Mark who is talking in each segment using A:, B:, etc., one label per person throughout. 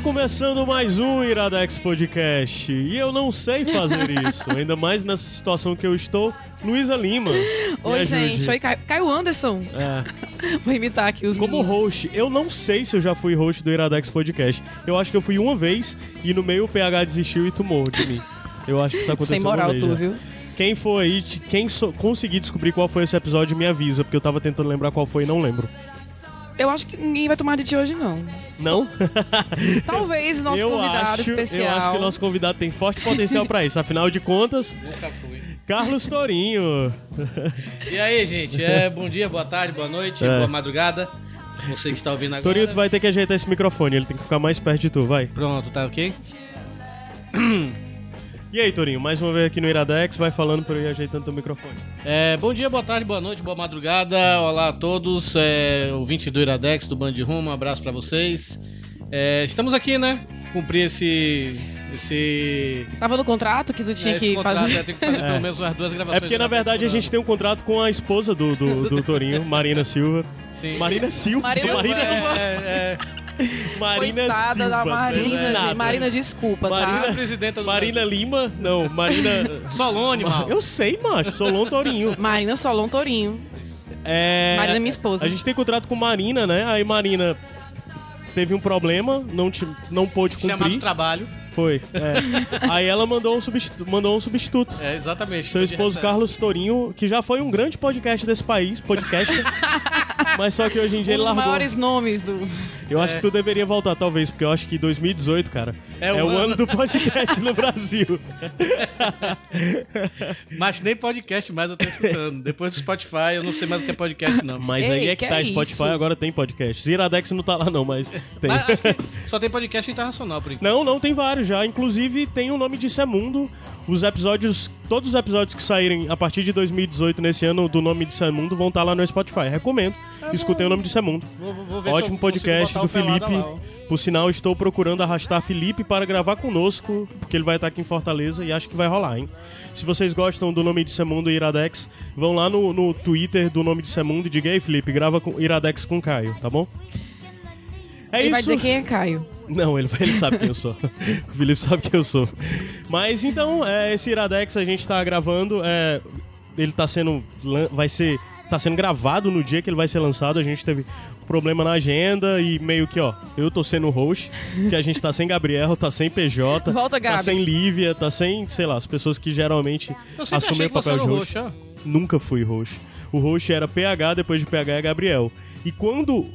A: Está começando mais um Iradex Podcast e eu não sei fazer isso, ainda mais nessa situação que eu estou. Luísa Lima.
B: Oi, gente. Oi, Caio Anderson. É. Vou imitar aqui os
A: Como
B: meninos.
A: host, eu não sei se eu já fui host do Iradex Podcast. Eu acho que eu fui uma vez e no meio o PH desistiu e tomou de mim. Eu acho que isso aconteceu
B: Sem moral, tu, viu?
A: Quem for aí, quem so, conseguir descobrir qual foi esse episódio, me avisa, porque eu tava tentando lembrar qual foi e não lembro.
B: Eu acho que ninguém vai tomar de ti hoje, não.
A: Não?
B: Talvez nosso
A: eu
B: convidado
A: acho,
B: especial.
A: Eu acho que o nosso convidado tem forte potencial para isso. Afinal de contas.
C: Nunca fui.
A: Carlos Torinho.
C: E aí, gente? É, bom dia, boa tarde, boa noite, é. boa madrugada. Você que está ouvindo agora.
A: Torinho, tu vai ter que ajeitar esse microfone, ele tem que ficar mais perto de tu, vai.
C: Pronto, tá ok?
A: E aí, Torinho, mais uma vez aqui no Iradex, vai falando por aí, ajeitando teu microfone.
C: É, bom dia, boa tarde, boa noite, boa madrugada. Olá a todos, é, ouvintes do Iradex, do Band Rumo, um abraço para vocês. É, estamos aqui, né? Cumprir esse. Esse.
B: Tava no contrato que tu tinha
C: é,
B: que
C: contrato,
B: fazer.
C: É, tem que fazer pelo é. menos umas duas gravações.
A: É porque, na verdade, a gente tem um contrato com a esposa do, do, do Torinho, Marina Silva. Sim. Marina Silva?
B: Marina, Marina Silva.
A: É, Marina
B: Coitada
A: Silva.
B: da Marina, gente. Marina, desculpa,
A: Marina,
B: tá?
C: Presidenta do
A: Marina Lima, não, Marina...
C: Solone, mal.
A: Eu sei, macho, Solon Torinho.
B: Marina Solon Torinho.
A: É...
B: Marina é minha esposa.
A: A gente tem contrato com Marina, né? Aí Marina teve um problema, não, te, não pôde cumprir.
C: Chamado trabalho.
A: Foi. É. Aí ela mandou um, substituto, mandou um substituto.
C: É, exatamente.
A: Seu esposo Carlos Torinho, que já foi um grande podcast desse país, podcast. mas só que hoje em dia ele largou.
B: Os maiores nomes do.
A: Eu acho é. que tu deveria voltar, talvez, porque eu acho que 2018, cara, é, é o ano... ano do podcast no Brasil.
C: Mas nem podcast mais eu tô escutando. Depois do Spotify, eu não sei mais o que é podcast, não.
A: Mas
B: Ei,
A: aí é que,
B: que
A: tá,
B: é
A: Spotify
B: isso?
A: agora tem podcast. Ziradex não tá lá não, mas tem.
C: Mas só tem podcast internacional, por enquanto.
A: Não, não, tem vários já. Inclusive tem o nome de Semundo. Os episódios, todos os episódios que saírem a partir de 2018 nesse ano do nome de Semundo vão estar lá no Spotify. Recomendo. É, Escutem o nome de Semundo.
C: Vou, vou, vou
A: Ótimo podcast do Felipe. Por sinal, estou procurando arrastar Felipe para gravar conosco, porque ele vai estar aqui em Fortaleza e acho que vai rolar, hein? Se vocês gostam do nome de Semundo e Iradex, vão lá no, no Twitter do nome de Semundo e diga aí, Felipe, grava com Iradex com Caio, tá bom?
B: É ele isso. vai dizer quem é Caio.
A: Não, ele, ele sabe quem eu sou. o Felipe sabe quem eu sou. Mas então, é, esse Iradex a gente tá gravando. É, ele tá sendo. Vai ser. Tá sendo gravado no dia que ele vai ser lançado. A gente teve problema na agenda e meio que, ó, eu tô sendo host, que a gente tá sem Gabriel, tá sem PJ,
B: Volta,
A: tá sem Lívia, tá sem, sei lá, as pessoas que geralmente assumem o papel de host. host Nunca fui host. O host era PH, depois de PH é Gabriel. E quando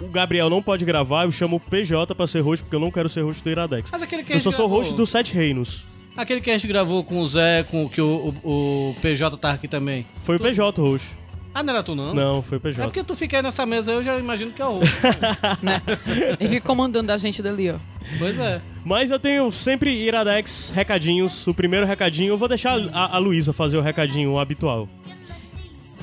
A: o Gabriel não pode gravar, eu chamo o PJ pra ser host, porque eu não quero ser host do Iradex.
C: Mas aquele que
A: eu só sou
C: gravou...
A: host do Sete Reinos.
C: Aquele que a gente gravou com o Zé, com que o, o, o PJ tá aqui também.
A: Foi
C: tu...
A: o PJ host.
C: Ah, não era tu não?
A: Não, foi o PJ.
C: É porque tu fica aí nessa mesa, eu já imagino que é o host.
B: né? Ele fica comandando a gente dali, ó.
C: Pois é.
A: Mas eu tenho sempre Iradex recadinhos. O primeiro recadinho, eu vou deixar a, a Luísa fazer o recadinho habitual.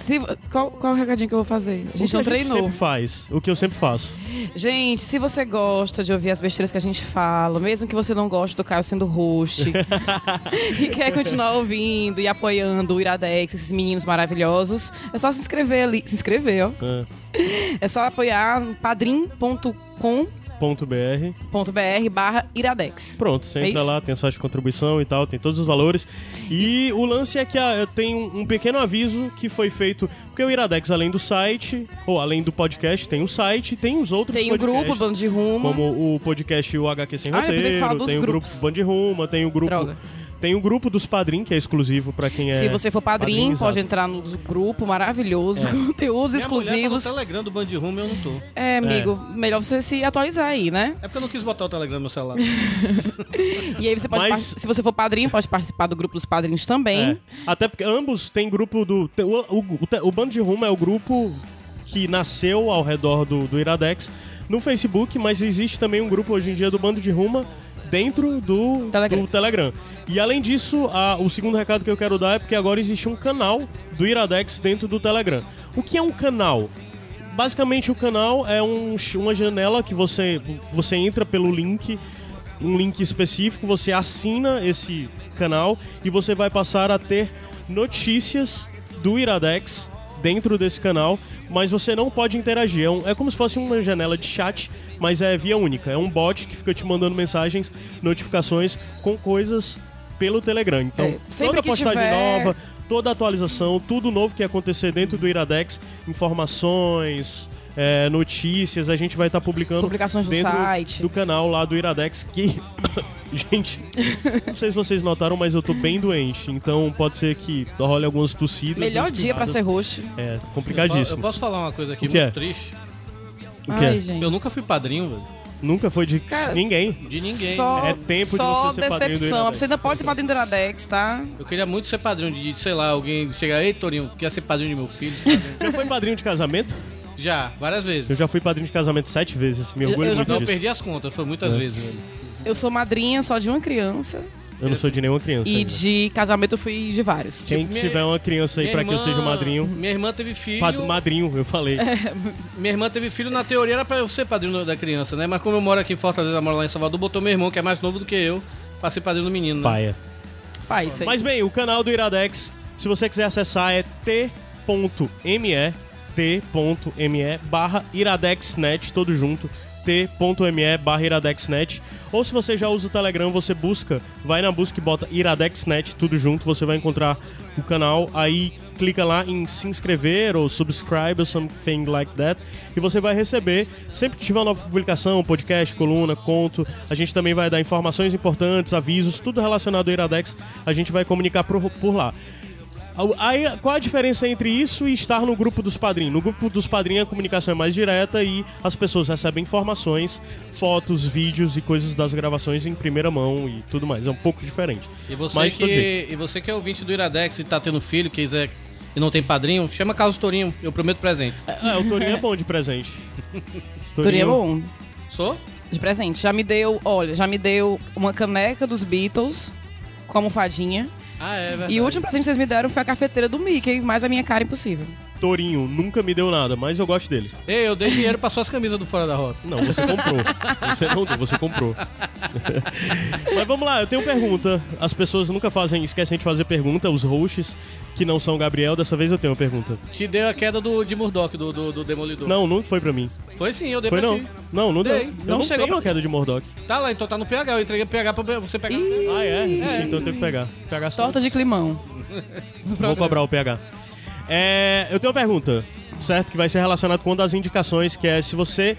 B: Se, qual, qual o recadinho que eu vou fazer? A gente
A: o
B: não treinou.
A: sempre faz. O que eu sempre faço.
B: Gente, se você gosta de ouvir as besteiras que a gente fala, mesmo que você não goste do Caio sendo host, e quer continuar ouvindo e apoiando o Iradex, esses meninos maravilhosos, é só se inscrever ali. Se inscrever, ó.
A: É.
B: É só apoiar padrim.com
A: .br.
B: .br barra Iradex.
A: Pronto, você
B: É
A: entra lá, tem a sua de contribuição e tal, tem todos os valores. E o lance é que ah, eu tenho um pequeno aviso que foi feito, porque o Iradex, além do site, ou além do podcast, tem o site, tem os outros
B: Tem o grupo Bando de Rumo.
A: Como o podcast O HQ Sem
B: Ah,
A: Roteiro, tem o
B: grupos.
A: grupo Band Ruma, tem o grupo...
B: Droga.
A: Tem o grupo dos padrinhos, que é exclusivo pra quem é...
B: Se você for padrinho,
A: padrinho,
B: pode
A: exato.
B: entrar no grupo maravilhoso, conteúdos
C: Minha mulher
B: exclusivos.
C: tá no Telegram do Band Room eu não tô.
B: É, amigo, melhor você se atualizar aí, né?
C: É porque eu não quis botar o Telegram no meu celular.
B: E aí você pode,
A: Mas-
B: se você for padrinho, pode participar do grupo dos padrinhos também.
A: É. Até porque ambos têm grupo do. O, o, o, o Bando de Rumo é o grupo que nasceu ao redor do, do Iradex. no Facebook, mas existe também um grupo hoje em dia do Bando de Ruma dentro do
B: Telegram.
A: do Telegram. E além disso, a- o segundo recado que eu quero dar é porque agora existe um canal do Iradex dentro do Telegram. O que é um canal? Basicamente o canal é um- uma janela que você, você entra pelo link, um link específico, você assina esse canal e você vai passar a ter notícias do Iradex dentro desse canal, mas você não pode interagir. É, um- é como se fosse uma janela de chat, mas é via única. É um bot que fica te mandando mensagens, notificações com coisas pelo Telegram. Então,
B: É,
A: toda postagem
B: tiver-
A: nova, toda atualização, tudo novo que acontecer dentro do Iradex, informações, é, notícias, a gente vai estar publicando
B: Publicações do
A: dentro
B: site.
A: do canal lá do Iradex que gente, não sei se vocês notaram, mas eu tô bem doente, então pode ser que role algumas tossidas.
B: Melhor dia pra ser host.
A: É,
C: Eu
A: complicadíssimo.
C: posso falar uma coisa aqui
A: O que
C: muito
A: é?
C: triste?
A: O que é?
B: Ai, gente.
C: Eu nunca fui padrinho, velho.
A: Nunca foi de
B: Cara,
A: ninguém.
C: De ninguém.
B: Só,
A: É tempo de
B: só
A: você ser padrinho do
B: decepção.
A: Iradex.
B: Você ainda pode ser padrinho do Iradex, tá?
C: Eu queria muito ser padrinho de, sei lá, alguém chegar, ei, Torinho, quer ser padrinho de meu filho? sabe?
A: Já foi padrinho de casamento?
C: já, várias vezes.
A: Eu já fui padrinho de casamento sete vezes. Me orgulho
B: eu já
A: muito
C: Então eu
A: disso.
C: perdi as contas, foi muitas
A: É.
C: vezes, velho.
B: Eu sou madrinha só de uma criança.
A: Eu não sou de nenhuma criança.
B: E
A: ainda.
B: de casamento eu fui de vários.
A: Quem
C: Tipo, minha-
A: tiver uma criança aí pra que eu
C: irmã-
A: seja o madrinho.
C: Minha irmã teve filho.
A: Pad- madrinho, eu falei.
C: Minha irmã teve filho, na teoria era pra eu ser padrinho da criança, né? Mas como eu moro aqui em Fortaleza, mora lá em Salvador, botou meu irmão, que é mais novo do que eu, pra ser padrinho do menino, né?
A: Paia.
B: Pai, isso aí.
A: Mas bem, o canal do Iradex, se você quiser acessar, é t.me t.me barra iradexnet, todo junto, t.me barra iradexnet. Ou se você já usa o Telegram, você busca, vai na busca e bota iradexnet, tudo junto, você vai encontrar o canal, aí clica lá em se inscrever ou subscribe ou something like that e você vai receber sempre que tiver uma nova publicação, podcast, coluna, conto, a gente também vai dar informações importantes, avisos, tudo relacionado ao Iradex, a gente vai comunicar por, por lá. Aí, qual a diferença entre isso e estar no grupo dos padrinhos? No grupo dos padrinhos a comunicação é mais direta e as pessoas recebem informações, fotos, vídeos e coisas das gravações em primeira mão e tudo mais. É um pouco diferente.
C: E você,
A: Mas,
C: que, e você que é ouvinte do Iradex e tá tendo filho, quiser e não tem padrinho, chama Carlos Torinho, eu prometo presentes.
A: É, o Torinho é bom de presente.
B: Turinho é bom.
C: Sou?
B: De presente. Já me deu, olha, já me deu uma caneca dos Beatles com almofadinha.
C: Ah, é verdade.
B: E o último presente que vocês me deram foi a cafeteira do Mickey, mais a minha cara impossível.
A: Torinho nunca me deu nada, mas eu gosto dele.
C: Ei, eu dei dinheiro pra suas camisas do Fora da Rota.
A: Não, você comprou. Você não deu, você comprou. Mas vamos lá, eu tenho pergunta. As pessoas nunca fazem, esquecem de fazer pergunta, os hosts que não são o Gabriel, dessa vez eu tenho uma pergunta.
C: Te deu a queda do, de Murdoch, do, do, do Demolidor.
A: Não, não foi pra mim.
C: Foi sim, eu dei
A: Foi
C: pra
A: não.
C: ti.
A: Não, não deu.
C: Dei.
A: Eu
B: Não
A: não,
B: chegou
A: tenho a
B: pra-
A: queda de Mordok.
C: Tá lá, então tá no PH. Eu entreguei PH pra você pegar PH.
A: Ah, é? Sim, então eu tenho que pegar. PH
B: Torta de climão.
A: Vou cobrar o PH. É, eu tenho uma pergunta, certo? Que vai ser relacionado com uma das indicações, que é se você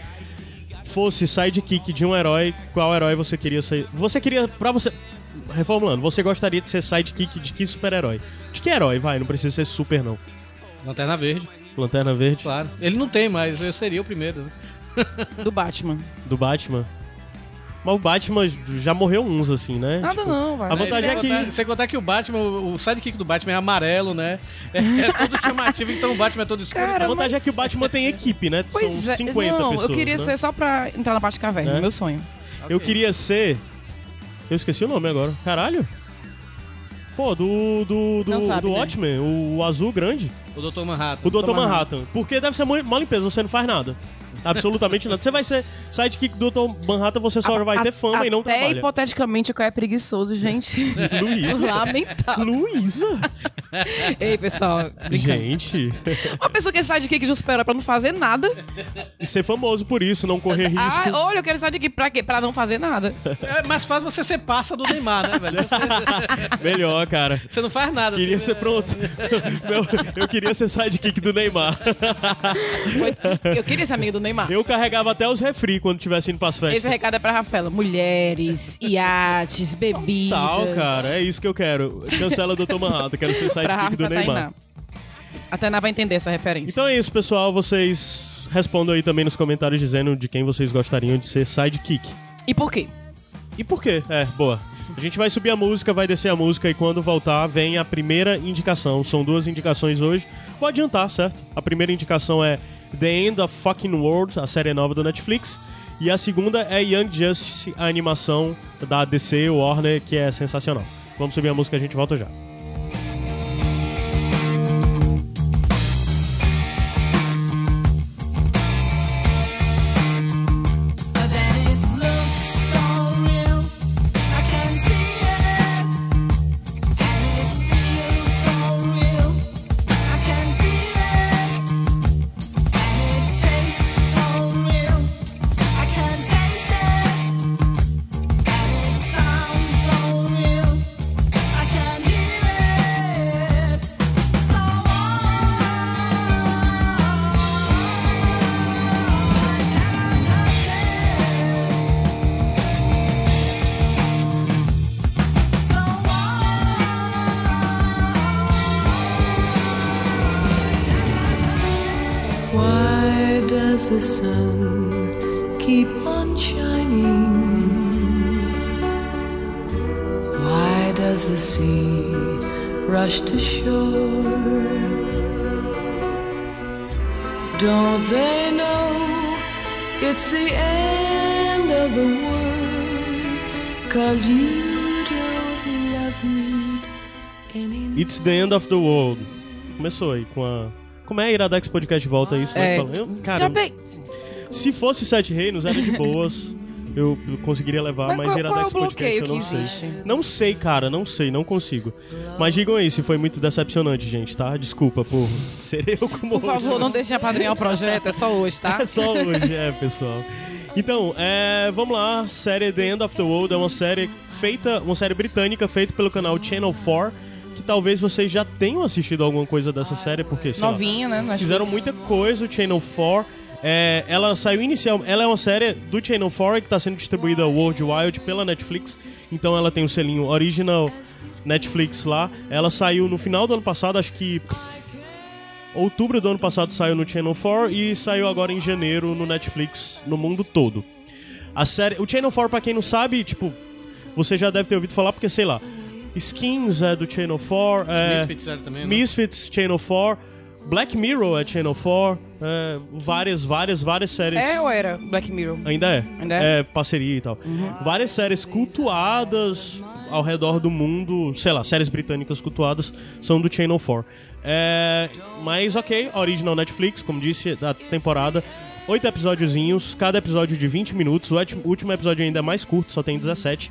A: fosse sidekick de um herói, qual herói você queria ser? Você queria, pra você... Reformulando, você gostaria de ser sidekick de que super-herói? De que herói, vai? Não precisa ser super, não.
C: Lanterna Verde,
A: Lanterna Verde,
C: claro. Ele não tem, mas eu seria o primeiro. né?
B: Do Batman.
A: do Batman. Mas o Batman já morreu uns, assim, né?
B: Nada
A: Tipo,
B: não, vai.
A: a vantagem é
C: Sem
A: que-
C: contar- Sem contar que o Batman, o sidekick do Batman é amarelo, né? É, é todo chamativo, então o Batman é todo escuro.
B: Cara,
A: A vantagem
B: mas-
A: é que o Batman tem equipe, né?
B: Pois
A: São
B: é,
A: 50
B: não,
A: pessoas.
B: eu queria
A: né?
B: ser só pra entrar na parte caverna,
A: É?
B: meu sonho.
A: Eu queria ser. Eu esqueci o nome agora. Caralho? Pô, do. Do, do,
B: sabe,
A: do
B: né?
A: Watchmen, o, o azul grande.
C: O Dr. Manhattan.
A: O Dr.
B: Dr.
A: Manhattan. Porque deve ser uma limpeza, você não faz nada. Absolutamente nada. Você vai ser sidekick do Dr. Manhattan, você só
B: A-
A: vai
B: a-
A: ter fama e não
B: Até
A: trabalha.
B: hipoteticamente o cara é preguiçoso, gente.
A: Luísa.
B: Lamentável.
A: Luísa?
B: Ei, pessoal, brincando.
A: Gente.
B: Uma pessoa que é sidekick de um super pra não fazer nada.
A: E ser famoso por isso, não correr risco.
B: Ah, olha, eu quero sidekick pra quê? Pra não fazer nada.
C: É mais fácil você ser parça do Neymar, né, velho? Você,
A: Melhor, cara.
C: você não faz nada.
A: Queria
C: você-
A: ser pronto. Meu, eu queria ser sidekick do Neymar.
B: Eu queria ser amigo do Neymar.
A: Eu carregava até os refri quando tivesse indo pras festas.
B: Esse recado é pra Rafaela. Mulheres, iates, bebidas.
A: Tal, cara, é isso que eu quero. Cancela do Dr. Manhattan, quero ser sidekick do Neymar.
B: Tainá. A Tainá vai entender essa referência.
A: Então é isso, pessoal. Vocês respondam aí também nos comentários dizendo de quem vocês gostariam de ser sidekick.
B: E por quê?
A: E por quê? É, boa. A gente vai subir a música, vai descer a música e quando voltar vem a primeira indicação. São duas indicações hoje. Vou adiantar, certo? A primeira indicação é The End of Fucking World, a série nova do Netflix. E a segunda é Young Justice, a animação da DC Warner, que é sensacional. Vamos subir a música a gente volta já.
D: It's the End of the World.
A: Começou aí com a. Como é Iradex Podcast de volta isso, né?
B: É.
A: Eu- Cara, se fosse Sete Reinos, era de boas. Eu, conseguiria levar,
B: Mas
A: mas,
B: qual-
A: Iradex
B: qual é o
A: Podcast eu não sei.
B: existe?
A: Não sei, cara, não sei, não consigo. Mas digam aí se foi muito decepcionante, gente, tá? Desculpa por ser eu como
B: Por favor, não deixe de apadrinhar o projeto, é só hoje, tá?
A: É só hoje, é, pessoal. Então, é, vamos lá. Série The End of the World é uma série feita, uma série britânica feita pelo canal Channel 4, que talvez vocês já tenham assistido alguma coisa dessa série, porque sei lá,
B: Novinha, né?
A: Fizeram muita coisa, o Channel 4. É, ela saiu inicial, ela é uma série do Channel 4 que está sendo distribuída worldwide pela Netflix. Então ela tem o selinho original Netflix lá. Ela saiu no final do ano passado, acho que outubro do ano passado saiu no Channel 4 e saiu agora em janeiro no Netflix no mundo todo. A série, o Channel 4 para quem não sabe, tipo, você já deve ter ouvido falar porque sei lá, Skins é do Channel 4, é,
C: Misfits era também, né?
A: Misfits, Channel 4, Black Mirror é Channel 4, é, várias, várias, várias séries.
B: É ou era Black Mirror?
A: Ainda é.
B: Ainda é? Uhum.
A: parceria e tal. Várias séries cultuadas ao redor do mundo, sei lá, séries britânicas cultuadas são do Channel 4. É, mas ok, original Netflix, como disse, da temporada. Oito episódiozinhos, cada episódio de 20 minutos. O último- o último episódio ainda é mais curto, só tem 17.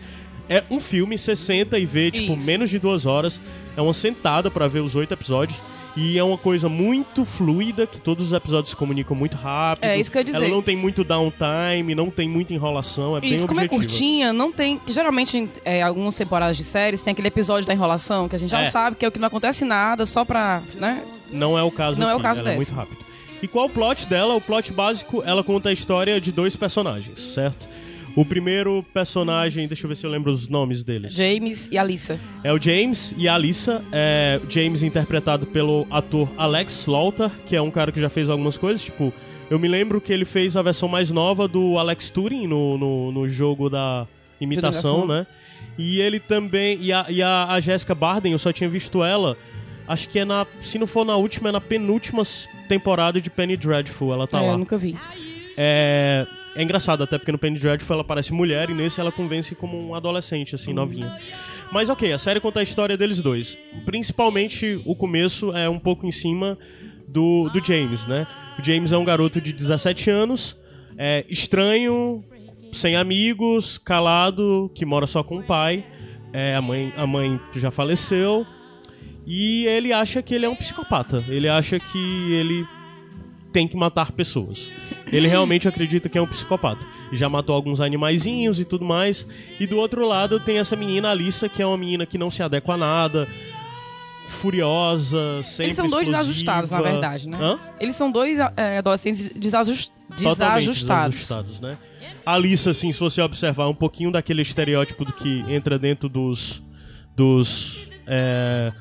A: É um filme, 60 e vê, tipo,
B: Isso.
A: menos de duas horas. É uma sentada pra ver os oito episódios. E é uma coisa muito fluida, que todos os episódios se comunicam muito rápido.
B: É, isso que eu ia dizer.
A: Ela não tem muito downtime, não tem muita enrolação, é bem
B: Isso, como é curtinha, não tem. Geralmente, em é, algumas temporadas de séries, tem aquele episódio da enrolação, que a gente já
A: É.
B: sabe que é o que não acontece nada, só pra. né?
A: Não é o caso
B: Não é o
A: aqui,
B: caso
A: ela é
B: dessa.
A: muito rápido. E qual o plot dela? O plot básico, ela conta a história de dois personagens, certo? O primeiro personagem, deixa eu ver se eu lembro os nomes deles.
B: James e Alissa.
A: É o James e a Alissa. É, James interpretado pelo ator Alex Slaughter, que é um cara que já fez algumas coisas, tipo... Eu me lembro que ele fez a versão mais nova do Alex Turing no, no, no jogo da imitação, né? E ele também... E a, e a, a Jessica Barden, eu só tinha visto ela... Acho que é na... Se não for na última, é na penúltima temporada de Penny Dreadful. Ela tá
B: é,
A: lá.
B: eu nunca vi.
A: É, é engraçado, até porque no Penny Dreadful ela parece mulher e nesse ela convence como um adolescente, assim, novinha. Mas ok, a série conta a história deles dois. Principalmente o começo é um pouco em cima do, do James, né? O James é um garoto de 17 anos, é estranho, sem amigos, calado, que mora só com o pai. É, a, mãe, a mãe já faleceu. E ele acha que ele é um psicopata. Ele acha que ele tem que matar pessoas. Ele realmente acredita que é um psicopata. Já matou alguns animaizinhos e tudo mais. E do outro lado tem essa menina Alissa, que é uma menina que não se adequa a nada, furiosa, sempre
B: Eles são dois
A: explosiva.
B: desajustados, na verdade, né?
A: Hã?
B: Eles são dois é, adolescentes desajust... Desajustados.
A: desajustados, né? A Alissa, assim, se você observar um pouquinho daquele estereótipo do que entra dentro dos. dos. é,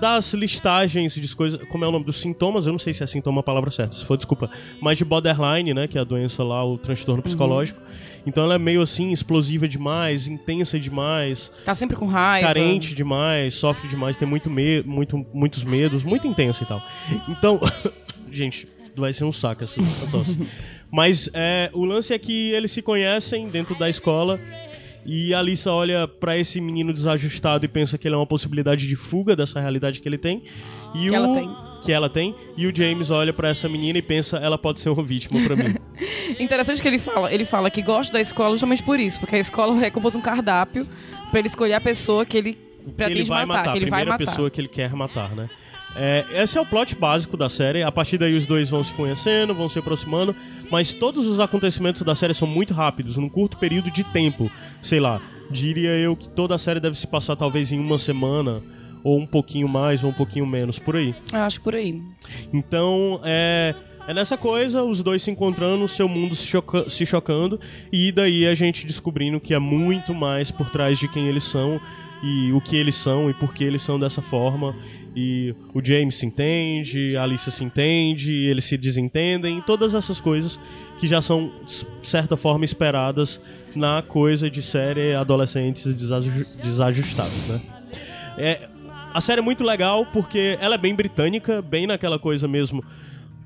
A: das listagens de coisas. Como é o nome? Dos sintomas, eu não sei se é sintoma a palavra certa, se for, desculpa. Mas de borderline, né? Que é a doença lá, o transtorno psicológico. Então ela é meio assim, explosiva demais, intensa demais,
B: Tá sempre com raiva.
A: carente demais, sofre demais, tem muito me muito, muitos medos, muito intenso e tal. Então, gente, vai ser um saco essa, essa tosse. Mas é, o lance é que eles se conhecem dentro da escola e a Alissa olha pra esse menino desajustado e pensa que ele é uma possibilidade de fuga dessa realidade que ele tem. E
B: Que
A: o...
B: ela tem.
A: Que ela tem. E o James olha pra essa menina e pensa, ela pode ser uma vítima pra mim.
B: Interessante que ele fala, ele fala que gosta da escola justamente por isso, porque a escola é fosse um cardápio pra ele escolher a pessoa que ele
A: que
B: pretende
A: ele vai matar,
B: que ele
A: a
B: vai
A: primeira
B: matar.
A: pessoa que ele quer matar, né? É, esse é o plot básico da série. A partir daí os dois vão se conhecendo, vão se aproximando, mas todos os acontecimentos da série são muito rápidos, num curto período de tempo. Sei lá, diria eu que toda a série deve se passar talvez em uma semana, ou um pouquinho mais, ou um pouquinho menos, por aí.
B: Acho por aí.
A: Então, é, é nessa coisa, os dois se encontrando, seu mundo se, choca- se chocando, e daí a gente descobrindo que é muito mais por trás de quem eles são, e o que eles são, e por que eles são dessa forma. E o James se entende, a Alicia se entende, eles se desentendem, todas essas coisas que já são, de certa forma, esperadas na coisa de série adolescentes desaju- desajustados, né? É, a série é muito legal porque ela é bem britânica, bem naquela coisa mesmo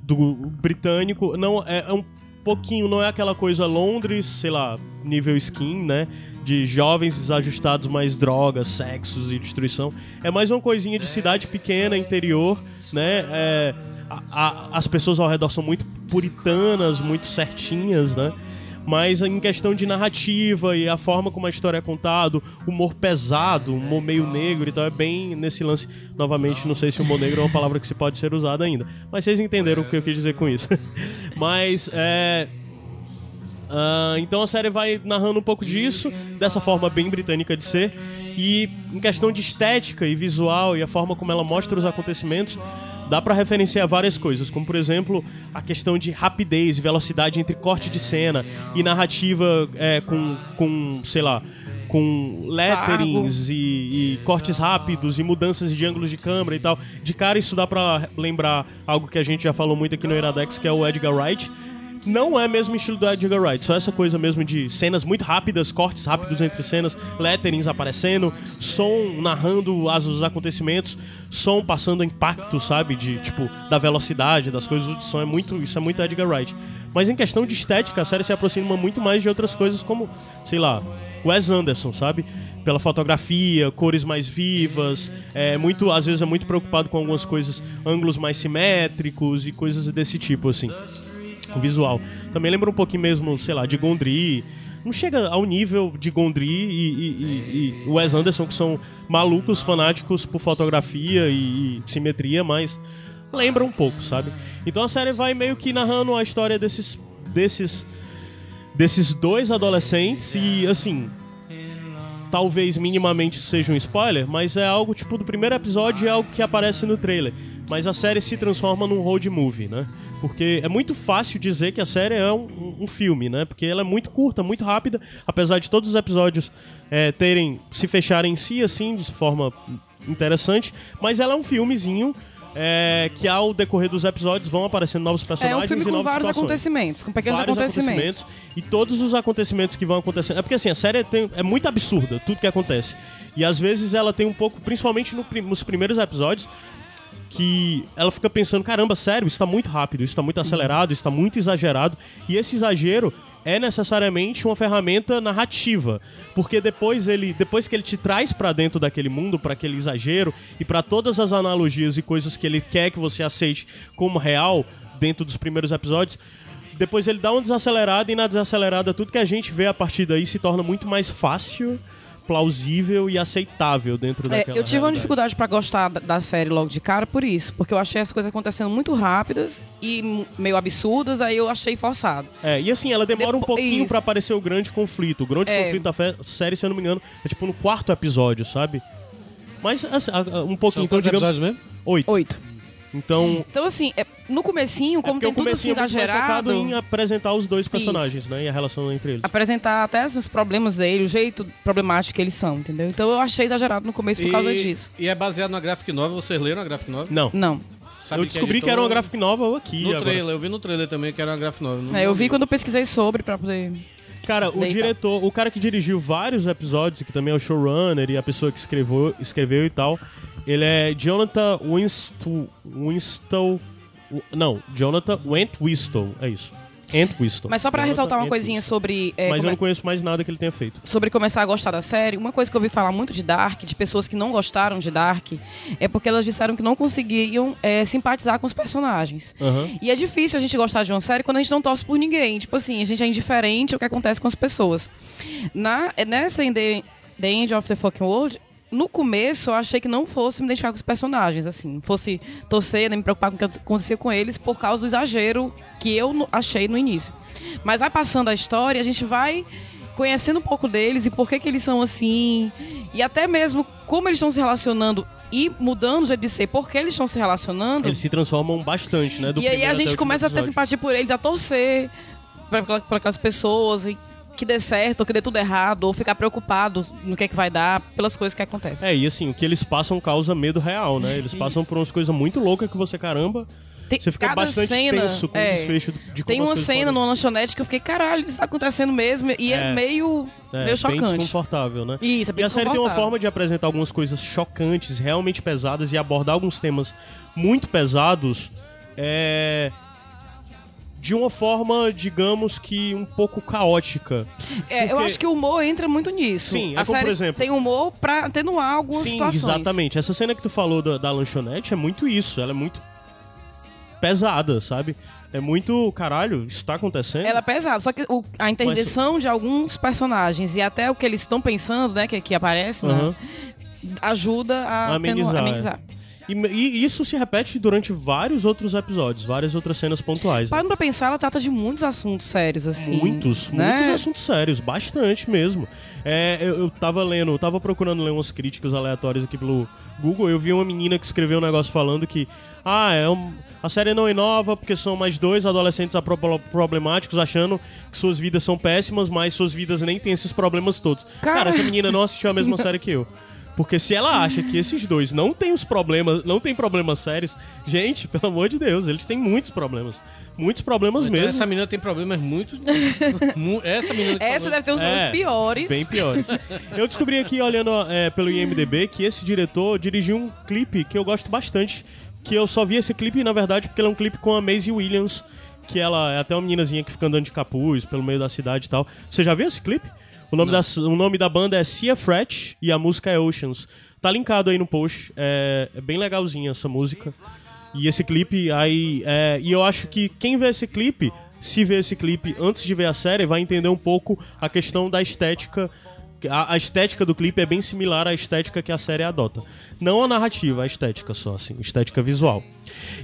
A: do britânico. Não é, é um pouquinho, não é aquela coisa Londres, sei lá, nível skin, né? De jovens desajustados, mais drogas, sexos e destruição. É mais uma coisinha de cidade pequena, interior, né? É, a- a- as pessoas ao redor são muito puritanas, muito certinhas, né? Mas em questão de narrativa e a forma como a história é contada, humor pesado, humor meio negro e tal, é bem nesse lance. Novamente, não sei se humor negro é uma palavra que se pode ser usada ainda. Mas vocês entenderam o que eu quis dizer com isso. Mas é. Ah, então a série vai narrando um pouco disso, dessa forma bem britânica de ser. E em questão de estética e visual e a forma como ela mostra os acontecimentos, dá pra referenciar várias coisas, como por exemplo a questão de rapidez e velocidade entre corte de cena e narrativa é, com, com, sei lá, com letterings e, e cortes rápidos e mudanças de ângulos de câmera e tal. De cara, isso dá pra lembrar algo que a gente já falou muito aqui no Iradex, que é o Edgar Wright. Não é mesmo estilo do Edgar Wright, só essa coisa mesmo de cenas muito rápidas, cortes rápidos entre cenas, letterings aparecendo, som narrando as, os acontecimentos, som passando impacto, sabe? De tipo, da velocidade das coisas, o som é muito. Isso é muito Edgar Wright. Mas em questão de estética, a série se aproxima muito mais de outras coisas como, sei lá, Wes Anderson, sabe? Pela fotografia, cores mais vivas, é muito, às vezes é muito preocupado com algumas coisas, ângulos mais simétricos e coisas desse tipo, assim visual. Também lembra um pouquinho mesmo, sei lá, de Gondry. Não chega ao nível de Gondry e, e, e- e Wes Anderson, que são malucos fanáticos por fotografia e, e simetria, mas lembra um pouco, sabe? Então a série vai meio que narrando a história desses desses desses dois adolescentes e assim, talvez minimamente seja um spoiler, mas é algo tipo do primeiro episódio é algo que aparece no trailer. Mas a série se transforma num road movie, né? Porque é muito fácil dizer que a série é um, um filme, né? Porque ela é muito curta, muito rápida, apesar de todos os episódios é, terem se fecharem em si, assim, de forma interessante. Mas ela é um filmezinho é, que ao decorrer dos episódios vão aparecendo novos
B: É
A: personagens
B: um filme
A: e
B: com
A: novas
B: vários
A: situações
B: acontecimentos, com pequenos
A: vários
B: acontecimentos.
A: E todos os acontecimentos que vão acontecendo. É porque assim, a série tem- é muito absurda, tudo que acontece. E às vezes ela tem um pouco, principalmente no nos primeiros episódios, que ela fica pensando, caramba, sério, isso tá muito rápido, isso tá muito acelerado, isso tá muito exagerado. E esse exagero é necessariamente uma ferramenta narrativa, porque depois ele, depois que ele te traz pra dentro daquele mundo, pra aquele exagero e pra todas as analogias e coisas que ele quer que você aceite como real dentro dos primeiros episódios, depois ele dá uma desacelerada e na desacelerada tudo que a gente vê a partir daí se torna muito mais fácil, plausível e aceitável dentro
B: É,
A: daquela
B: eu tive uma
A: realidade.
B: dificuldade pra gostar da- série logo de cara por isso, porque eu achei as coisas acontecendo muito rápidas e meio absurdas, aí eu achei forçado.
A: É, e assim, ela demora um
B: Depo-
A: pouquinho
B: isso.
A: pra aparecer o grande conflito. O grande
B: É.
A: conflito da série, se eu não me engano, é tipo no quarto episódio, sabe? Mas assim, um pouquinho,
C: São
A: então
C: quantos
A: digamos
C: episódios mesmo?
A: oito.
B: Oito.
A: Então,
B: Então, assim, é- no comecinho,
A: é
B: como
A: porque
B: tem
A: o
B: tudo assim
A: comecinho é
B: exagerado,
A: focado em apresentar os dois personagens, né? E a relação entre eles.
B: apresentar até os problemas dele, o jeito problemático que eles são, entendeu? Então eu achei exagerado no começo por causa
C: E-
B: disso.
C: E é baseado na graphic novel, vocês leram a graphic novel?
A: Não.
B: Não.
C: Sabe
A: eu descobri que,
C: editor-
A: era uma graphic novel aqui.
C: No
A: agora.
C: trailer, eu vi no trailer também que era uma graphic novel. não-
B: É, eu
C: não
B: vi quando eu pesquisei sobre pra poder.
A: Cara, o
B: Deitar.
A: diretor, o cara que dirigiu vários episódios, que também é o showrunner e a pessoa que escreveu, escreveu e tal, ele é Jonathan o- não, Jonathan Entwistle, é isso. Entwistle.
B: Mas só pra
A: Jonathan
B: ressaltar uma
A: Entwistle.
B: coisinha sobre. é,
A: Mas eu não conheço mais nada que ele tenha feito.
B: sobre começar a gostar da série, uma coisa que eu ouvi falar muito de Dark, de pessoas que não gostaram de Dark, é porque elas disseram que não conseguiam é, simpatizar com os personagens.
A: Aham.
B: E é difícil a gente gostar de uma série quando a gente não torce por ninguém. Tipo assim, a gente é indiferente ao que acontece com as pessoas. Na, nessa em the, the End of the Fucking World, no começo eu achei que não fosse me identificar com os personagens, assim. Não fosse torcer, nem me preocupar com o que acontecia com eles por causa do exagero que eu achei no início. Mas vai passando a história, a gente vai conhecendo um pouco deles e por que, que eles são assim. E até mesmo como eles estão se relacionando e mudando o jeito de ser, por que eles estão se relacionando.
A: Eles se transformam bastante, né?
B: E aí a gente começa a ter simpatia por eles, a torcer pra aquelas pessoas e que dê certo, ou que dê tudo errado, ou ficar preocupado no que é que vai dar, pelas coisas que acontecem.
A: É, e assim, o que eles passam causa medo real, né? Eles passam por umas coisas muito loucas que você, caramba,
B: Tem-
A: você fica bastante
B: cena,
A: tenso com
B: é,
A: o desfecho de como
B: Tem uma cena
A: podem-
B: numa lanchonete que eu fiquei, caralho, isso tá acontecendo mesmo, e é,
A: É.
B: meio,
A: É,
B: meio
A: bem
B: chocante.
A: desconfortável, né?
B: Isso, é bem
A: E a série tem uma forma de apresentar algumas coisas chocantes, realmente pesadas, e abordar alguns temas muito pesados é... de uma forma, digamos que um pouco caótica.
B: É, eu
A: Porque-
B: acho que o humor entra muito nisso.
A: Sim, é
B: a
A: como, por exemplo-
B: tem humor pra atenuar algumas
A: Sim,
B: situações.
A: exatamente. Essa cena que tu falou da, da lanchonete é muito isso. Ela é muito pesada, sabe? É muito. Caralho, isso tá acontecendo?
B: Ela é pesada, só que o- a intervenção de alguns personagens e até o que eles estão pensando, né, que, que aparece, né,
A: Aham.
B: ajuda a
A: Amenizar,
B: atenu-
A: é. E, e isso se repete durante vários outros episódios, várias outras cenas pontuais. né?
B: Parando pra pensar, ela trata de muitos assuntos sérios, assim.
A: Muitos,
B: né?
A: muitos assuntos sérios, bastante mesmo. É, eu, eu tava lendo, eu tava procurando ler umas críticas aleatórias aqui pelo Google, eu vi uma menina que escreveu um negócio falando que ah, é um- a série não inova porque são mais dois adolescentes problemáticos achando que suas vidas são péssimas, mas suas vidas nem têm esses problemas todos.
B: Cara-
A: Cara, essa menina não assistiu a mesma série que eu. Porque se ela acha que esses dois não têm os problemas, não têm problemas sérios, gente, pelo amor de Deus, eles têm muitos problemas. Muitos problemas
C: Então,
A: mesmo.
C: essa menina tem problemas muito. mu- essa menina que
B: Essa
C: falou-
B: deve ter uns
A: É,
B: problemas piores.
A: Bem piores. Eu descobri aqui, olhando é, pelo IMDB, que esse diretor dirigiu um clipe que eu gosto bastante. Que eu só vi esse clipe, na verdade, porque ele é um clipe com a Maisie Williams. Que ela é até uma meninazinha que fica andando de capuz pelo meio da cidade e tal. Você já viu esse clipe? O nome, da, o nome da banda é Cia Fret e a música é Oceans. Tá linkado aí no post. É, é bem legalzinha essa música. E esse clipe aí. é, e eu acho que quem vê esse clipe, se vê esse clipe antes de ver a série, vai entender um pouco a questão da estética. A, a estética do clipe é bem similar à estética que a série adota. Não a narrativa, a estética só, assim, estética visual.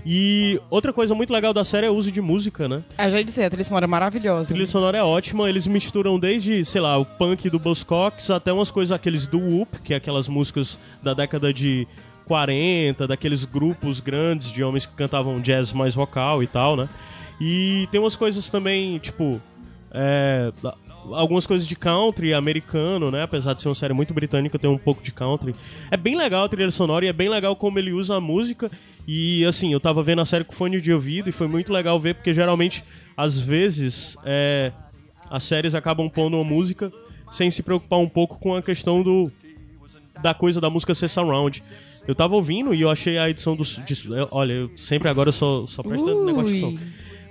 A: E outra coisa muito legal da série é o uso de música, né?
B: Eu já ia dizer, a trilha sonora é
A: A
B: maravilhosa.
A: trilha sonora é ótima, eles misturam desde, sei lá, o punk do Buzzcocks até umas coisas, aqueles do Whoop, que é aquelas músicas da década de 40, daqueles grupos grandes de homens que cantavam jazz mais vocal e tal, né? E tem umas coisas também, tipo, é, algumas coisas de country americano, né? Apesar de ser uma série muito britânica, tem um pouco de country. É bem legal a trilha sonora e é bem legal como ele usa a música. E assim, eu tava vendo a série com fone de ouvido e foi muito legal ver, porque geralmente, às vezes, é, as séries acabam pondo uma música sem se preocupar um pouco com a questão do da coisa da música ser surround. Eu tava ouvindo e eu achei a edição dos. de- olha, eu sempre agora eu só, só presto
B: Ui.
A: negócio de som.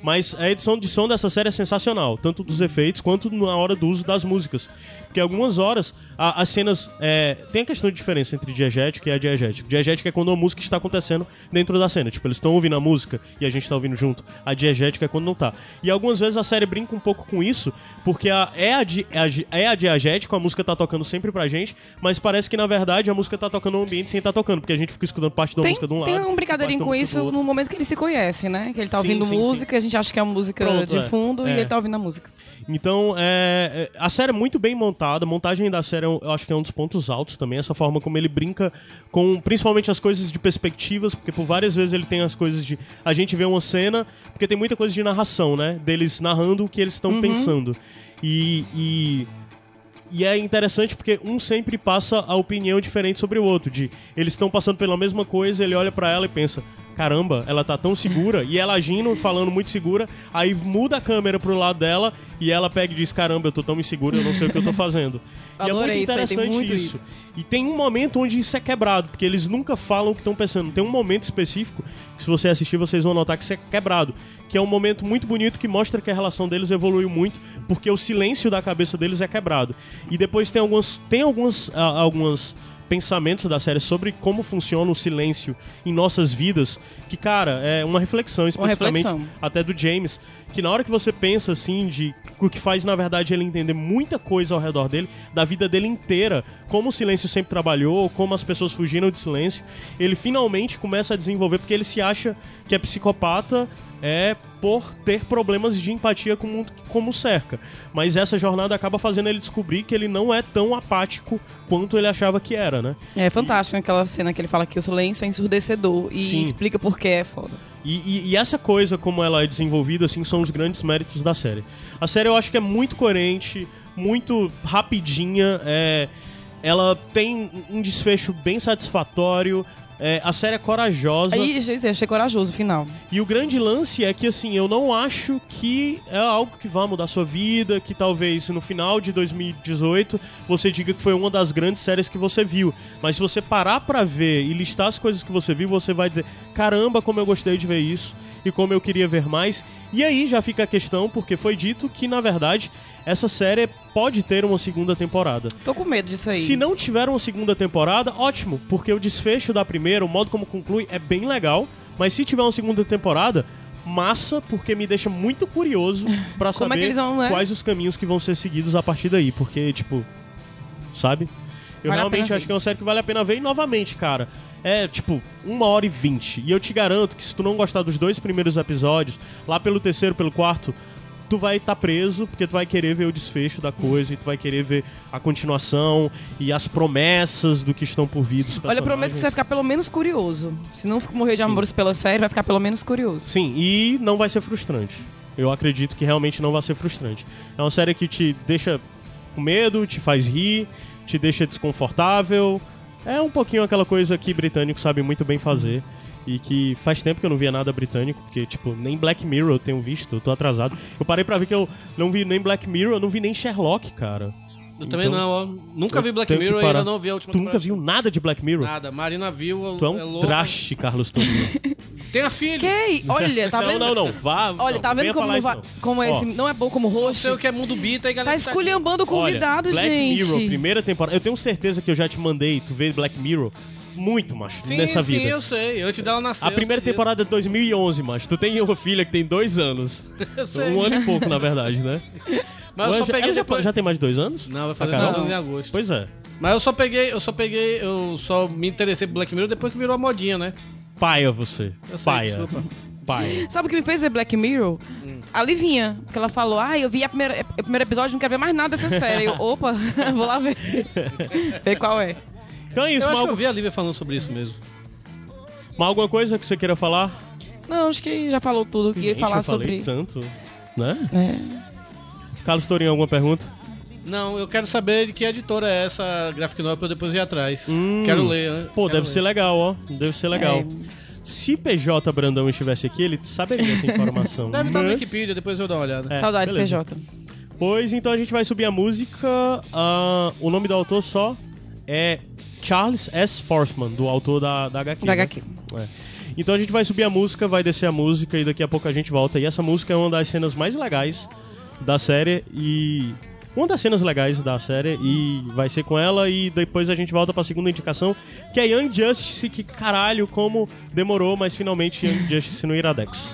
A: Mas a edição de som dessa série é sensacional, tanto dos efeitos quanto na hora do uso das músicas. Porque algumas horas a- as cenas. é, tem a questão de diferença entre diegético e a diegético. É quando a música está acontecendo dentro da cena. Tipo, eles estão ouvindo a música e a gente está ouvindo junto. A diegética é quando não tá. E algumas vezes a série brinca um pouco com isso, porque a, é, a, é, a, é a diegético, a música tá tocando sempre pra gente, mas parece que na verdade a música tá tocando no ambiente sem estar tocando, porque a gente fica escutando parte da
B: Tem,
A: música de um lado.
B: tem um brincadeirinho com isso no momento que eles se conhecem, né? Que ele tá
A: Sim,
B: ouvindo
A: sim,
B: música, a gente acha que é uma música
A: Pronto,
B: de
A: é.
B: fundo e
A: É.
B: ele tá ouvindo a música.
A: Então, é, é, a série é muito bem montada. A montagem da série eu eu acho que é um dos pontos altos também. Essa forma como ele brinca com principalmente as coisas de perspectivas, porque por várias vezes ele tem as coisas de. A gente vê uma cena, porque tem muita coisa de narração, né? Deles narrando o que eles estão pensando. E. e e é interessante porque um sempre passa a opinião diferente sobre o outro. De eles estão passando pela mesma coisa, ele olha pra ela e pensa: caramba, ela tá tão segura, e ela agindo, falando muito segura, aí muda a câmera pro lado dela e ela pega e diz, caramba, eu tô tão insegura, eu não sei o que eu tô fazendo. e é muito interessante
B: muito
A: isso.
B: isso.
A: E tem um momento onde isso é quebrado, porque eles nunca falam o que estão pensando. Tem um momento específico que, se você assistir, vocês vão notar que isso é quebrado. Que é um momento muito bonito que mostra que a relação deles evoluiu muito, porque o silêncio da cabeça deles é quebrado. E depois tem algumas. Tem algumas. ah, algumas pensamentos da série sobre como funciona o silêncio em nossas vidas, que, cara, é uma reflexão, especificamente
B: reflexão.
A: até do James, que na hora que você pensa assim de o que faz na verdade ele entender muita coisa ao redor dele, da vida dele inteira, como o silêncio sempre trabalhou, como as pessoas fugiram de silêncio, ele finalmente começa a desenvolver porque ele se acha que é psicopata é por ter problemas de empatia com o mundo que como cerca. Mas essa jornada acaba fazendo ele descobrir que ele não é tão apático quanto ele achava que era, né?
B: É fantástico aquela cena que ele fala que o silêncio é ensurdecedor e
A: Sim.
B: explica por que é foda.
A: E, e- e essa coisa, como ela é desenvolvida, assim, são os grandes méritos da série. A série eu acho que é muito coerente, muito rapidinha, é, ela tem um desfecho bem satisfatório, é, a série é corajosa.
B: Aí, gente, achei corajoso o final.
A: E o grande lance é que, assim, eu não acho que é algo que vá mudar a sua vida, que talvez no final de 2018 você diga que foi uma das grandes séries que você viu. Mas se você parar pra ver e listar as coisas que você viu, você vai dizer: caramba, como eu gostei de ver isso e como eu queria ver mais. E aí já fica a questão, porque foi dito que, na verdade, essa série pode ter uma segunda temporada.
B: Tô com medo disso aí.
A: Se não tiver uma segunda temporada, ótimo, porque o desfecho da primeira, o modo como conclui, é bem legal. Mas se tiver uma segunda temporada, massa, porque me deixa muito curioso pra
B: Como
A: saber
B: é vão, né?
A: quais os caminhos que vão ser seguidos a partir daí. Porque, tipo, sabe? Eu
B: Vale
A: realmente acho que é uma série que vale a pena ver. E novamente, cara, é tipo uma hora e vinte. E eu te garanto que se tu não gostar dos dois primeiros episódios, lá pelo terceiro, pelo quarto, tu vai estar preso, porque tu vai querer ver o desfecho da coisa e tu vai querer ver a continuação e as promessas do que estão por vir
B: Olha, eu prometo que você vai ficar pelo menos curioso. Se não morrer de amores pela série, vai ficar pelo menos curioso.
A: Sim, e não vai ser frustrante. Eu acredito que realmente não vai ser frustrante. É uma série que te deixa com medo, te faz rir, te deixa desconfortável. É um pouquinho aquela coisa que britânico sabe muito bem fazer. E que faz tempo que eu não via nada britânico, porque, tipo, nem Black Mirror eu tenho visto, eu tô atrasado. Eu parei pra ver que eu não vi nem Black Mirror, eu não vi nem Sherlock, cara.
C: Eu também
A: Então,
C: não, ó. Nunca
A: eu
C: vi Black Mirror e ainda não vi a última
A: Tu nunca viu nada de Black Mirror?
C: Nada. Marina viu,
A: Tu é um
C: é louca.
A: traste, Carlos Torinho.
C: Tem a filha.
B: Que? Olha, tá
A: não,
B: vendo?
A: não, não, vá.
B: Olha,
A: não,
B: tá vendo como, não,
A: não.
B: como
A: Ó,
B: esse não é bom como
C: Não
B: roxo?
C: sei o que é mundo bita e
B: Tá
C: galera.
B: esculhambando o convidado,
A: Olha, Black
B: gente.
A: Mirror, primeira temporada. Eu tenho certeza que eu já te mandei tu ver Black Mirror muito, macho,
C: Sim,
A: nessa
C: sim,
A: vida.
C: eu sei. Antes dela nascer.
A: A primeira
C: eu
A: temporada é de 2011, macho. Tu tem uma filha que tem dois anos.
C: Eu sei.
A: Um ano e pouco, na verdade, né?
C: Mas eu
A: Ela
C: só
A: já-
C: peguei
A: ela já,
C: depois.
A: já tem mais de dois anos?
C: Não, vai fazer dois anos em agosto.
A: Pois é.
C: Mas eu só peguei, eu só peguei, eu só me interessei por Black Mirror depois que virou a modinha, né?
A: Paia você.
C: Eu sei,
A: Paia.
C: desculpa.
A: Paia.
B: Sabe o que me fez ver Black Mirror?
A: Hum.
B: A Livinha, que ela falou, ah, eu vi a primeira, o primeiro episódio, não quero ver mais nada dessa série. Eu, opa, vou lá ver. ver qual é.
A: Então é isso,
C: eu acho
A: mal,
C: que eu vi a Lívia falando sobre isso mesmo.
A: mal alguma coisa que você queira falar?
B: Não, acho que já falou tudo que ia falar
A: eu falei
B: sobre.
A: tanto, né?
B: É.
A: Carlos Torinho, alguma pergunta?
C: Não, eu quero saber de que editora é essa Graphic Novel pra eu depois ir atrás.
A: Hum.
C: Quero ler, né?
A: Pô,
C: Quero
A: deve
C: ler.
A: ser legal, ó. Deve ser legal.
B: É.
A: Se PJ Brandão estivesse aqui, ele saberia essa informação.
C: Deve estar no
A: Mas-
C: Wikipedia, depois eu dou uma olhada.
A: É,
B: Saudades,
A: beleza.
B: PJ.
A: Pois então a gente vai subir a música. ah, o nome do autor só é Charles S. Forsman, do autor da, da HQ.
B: Da
A: né?
B: HQ.
A: É. Então a gente vai subir a música, vai descer a música e daqui a pouco a gente volta. E essa música é uma das cenas mais legais da série e. Uma das cenas legais da série e vai ser com ela e depois a gente volta pra segunda indicação, que é Young Justice, que caralho, como demorou, mas finalmente Young Justice no Iradex.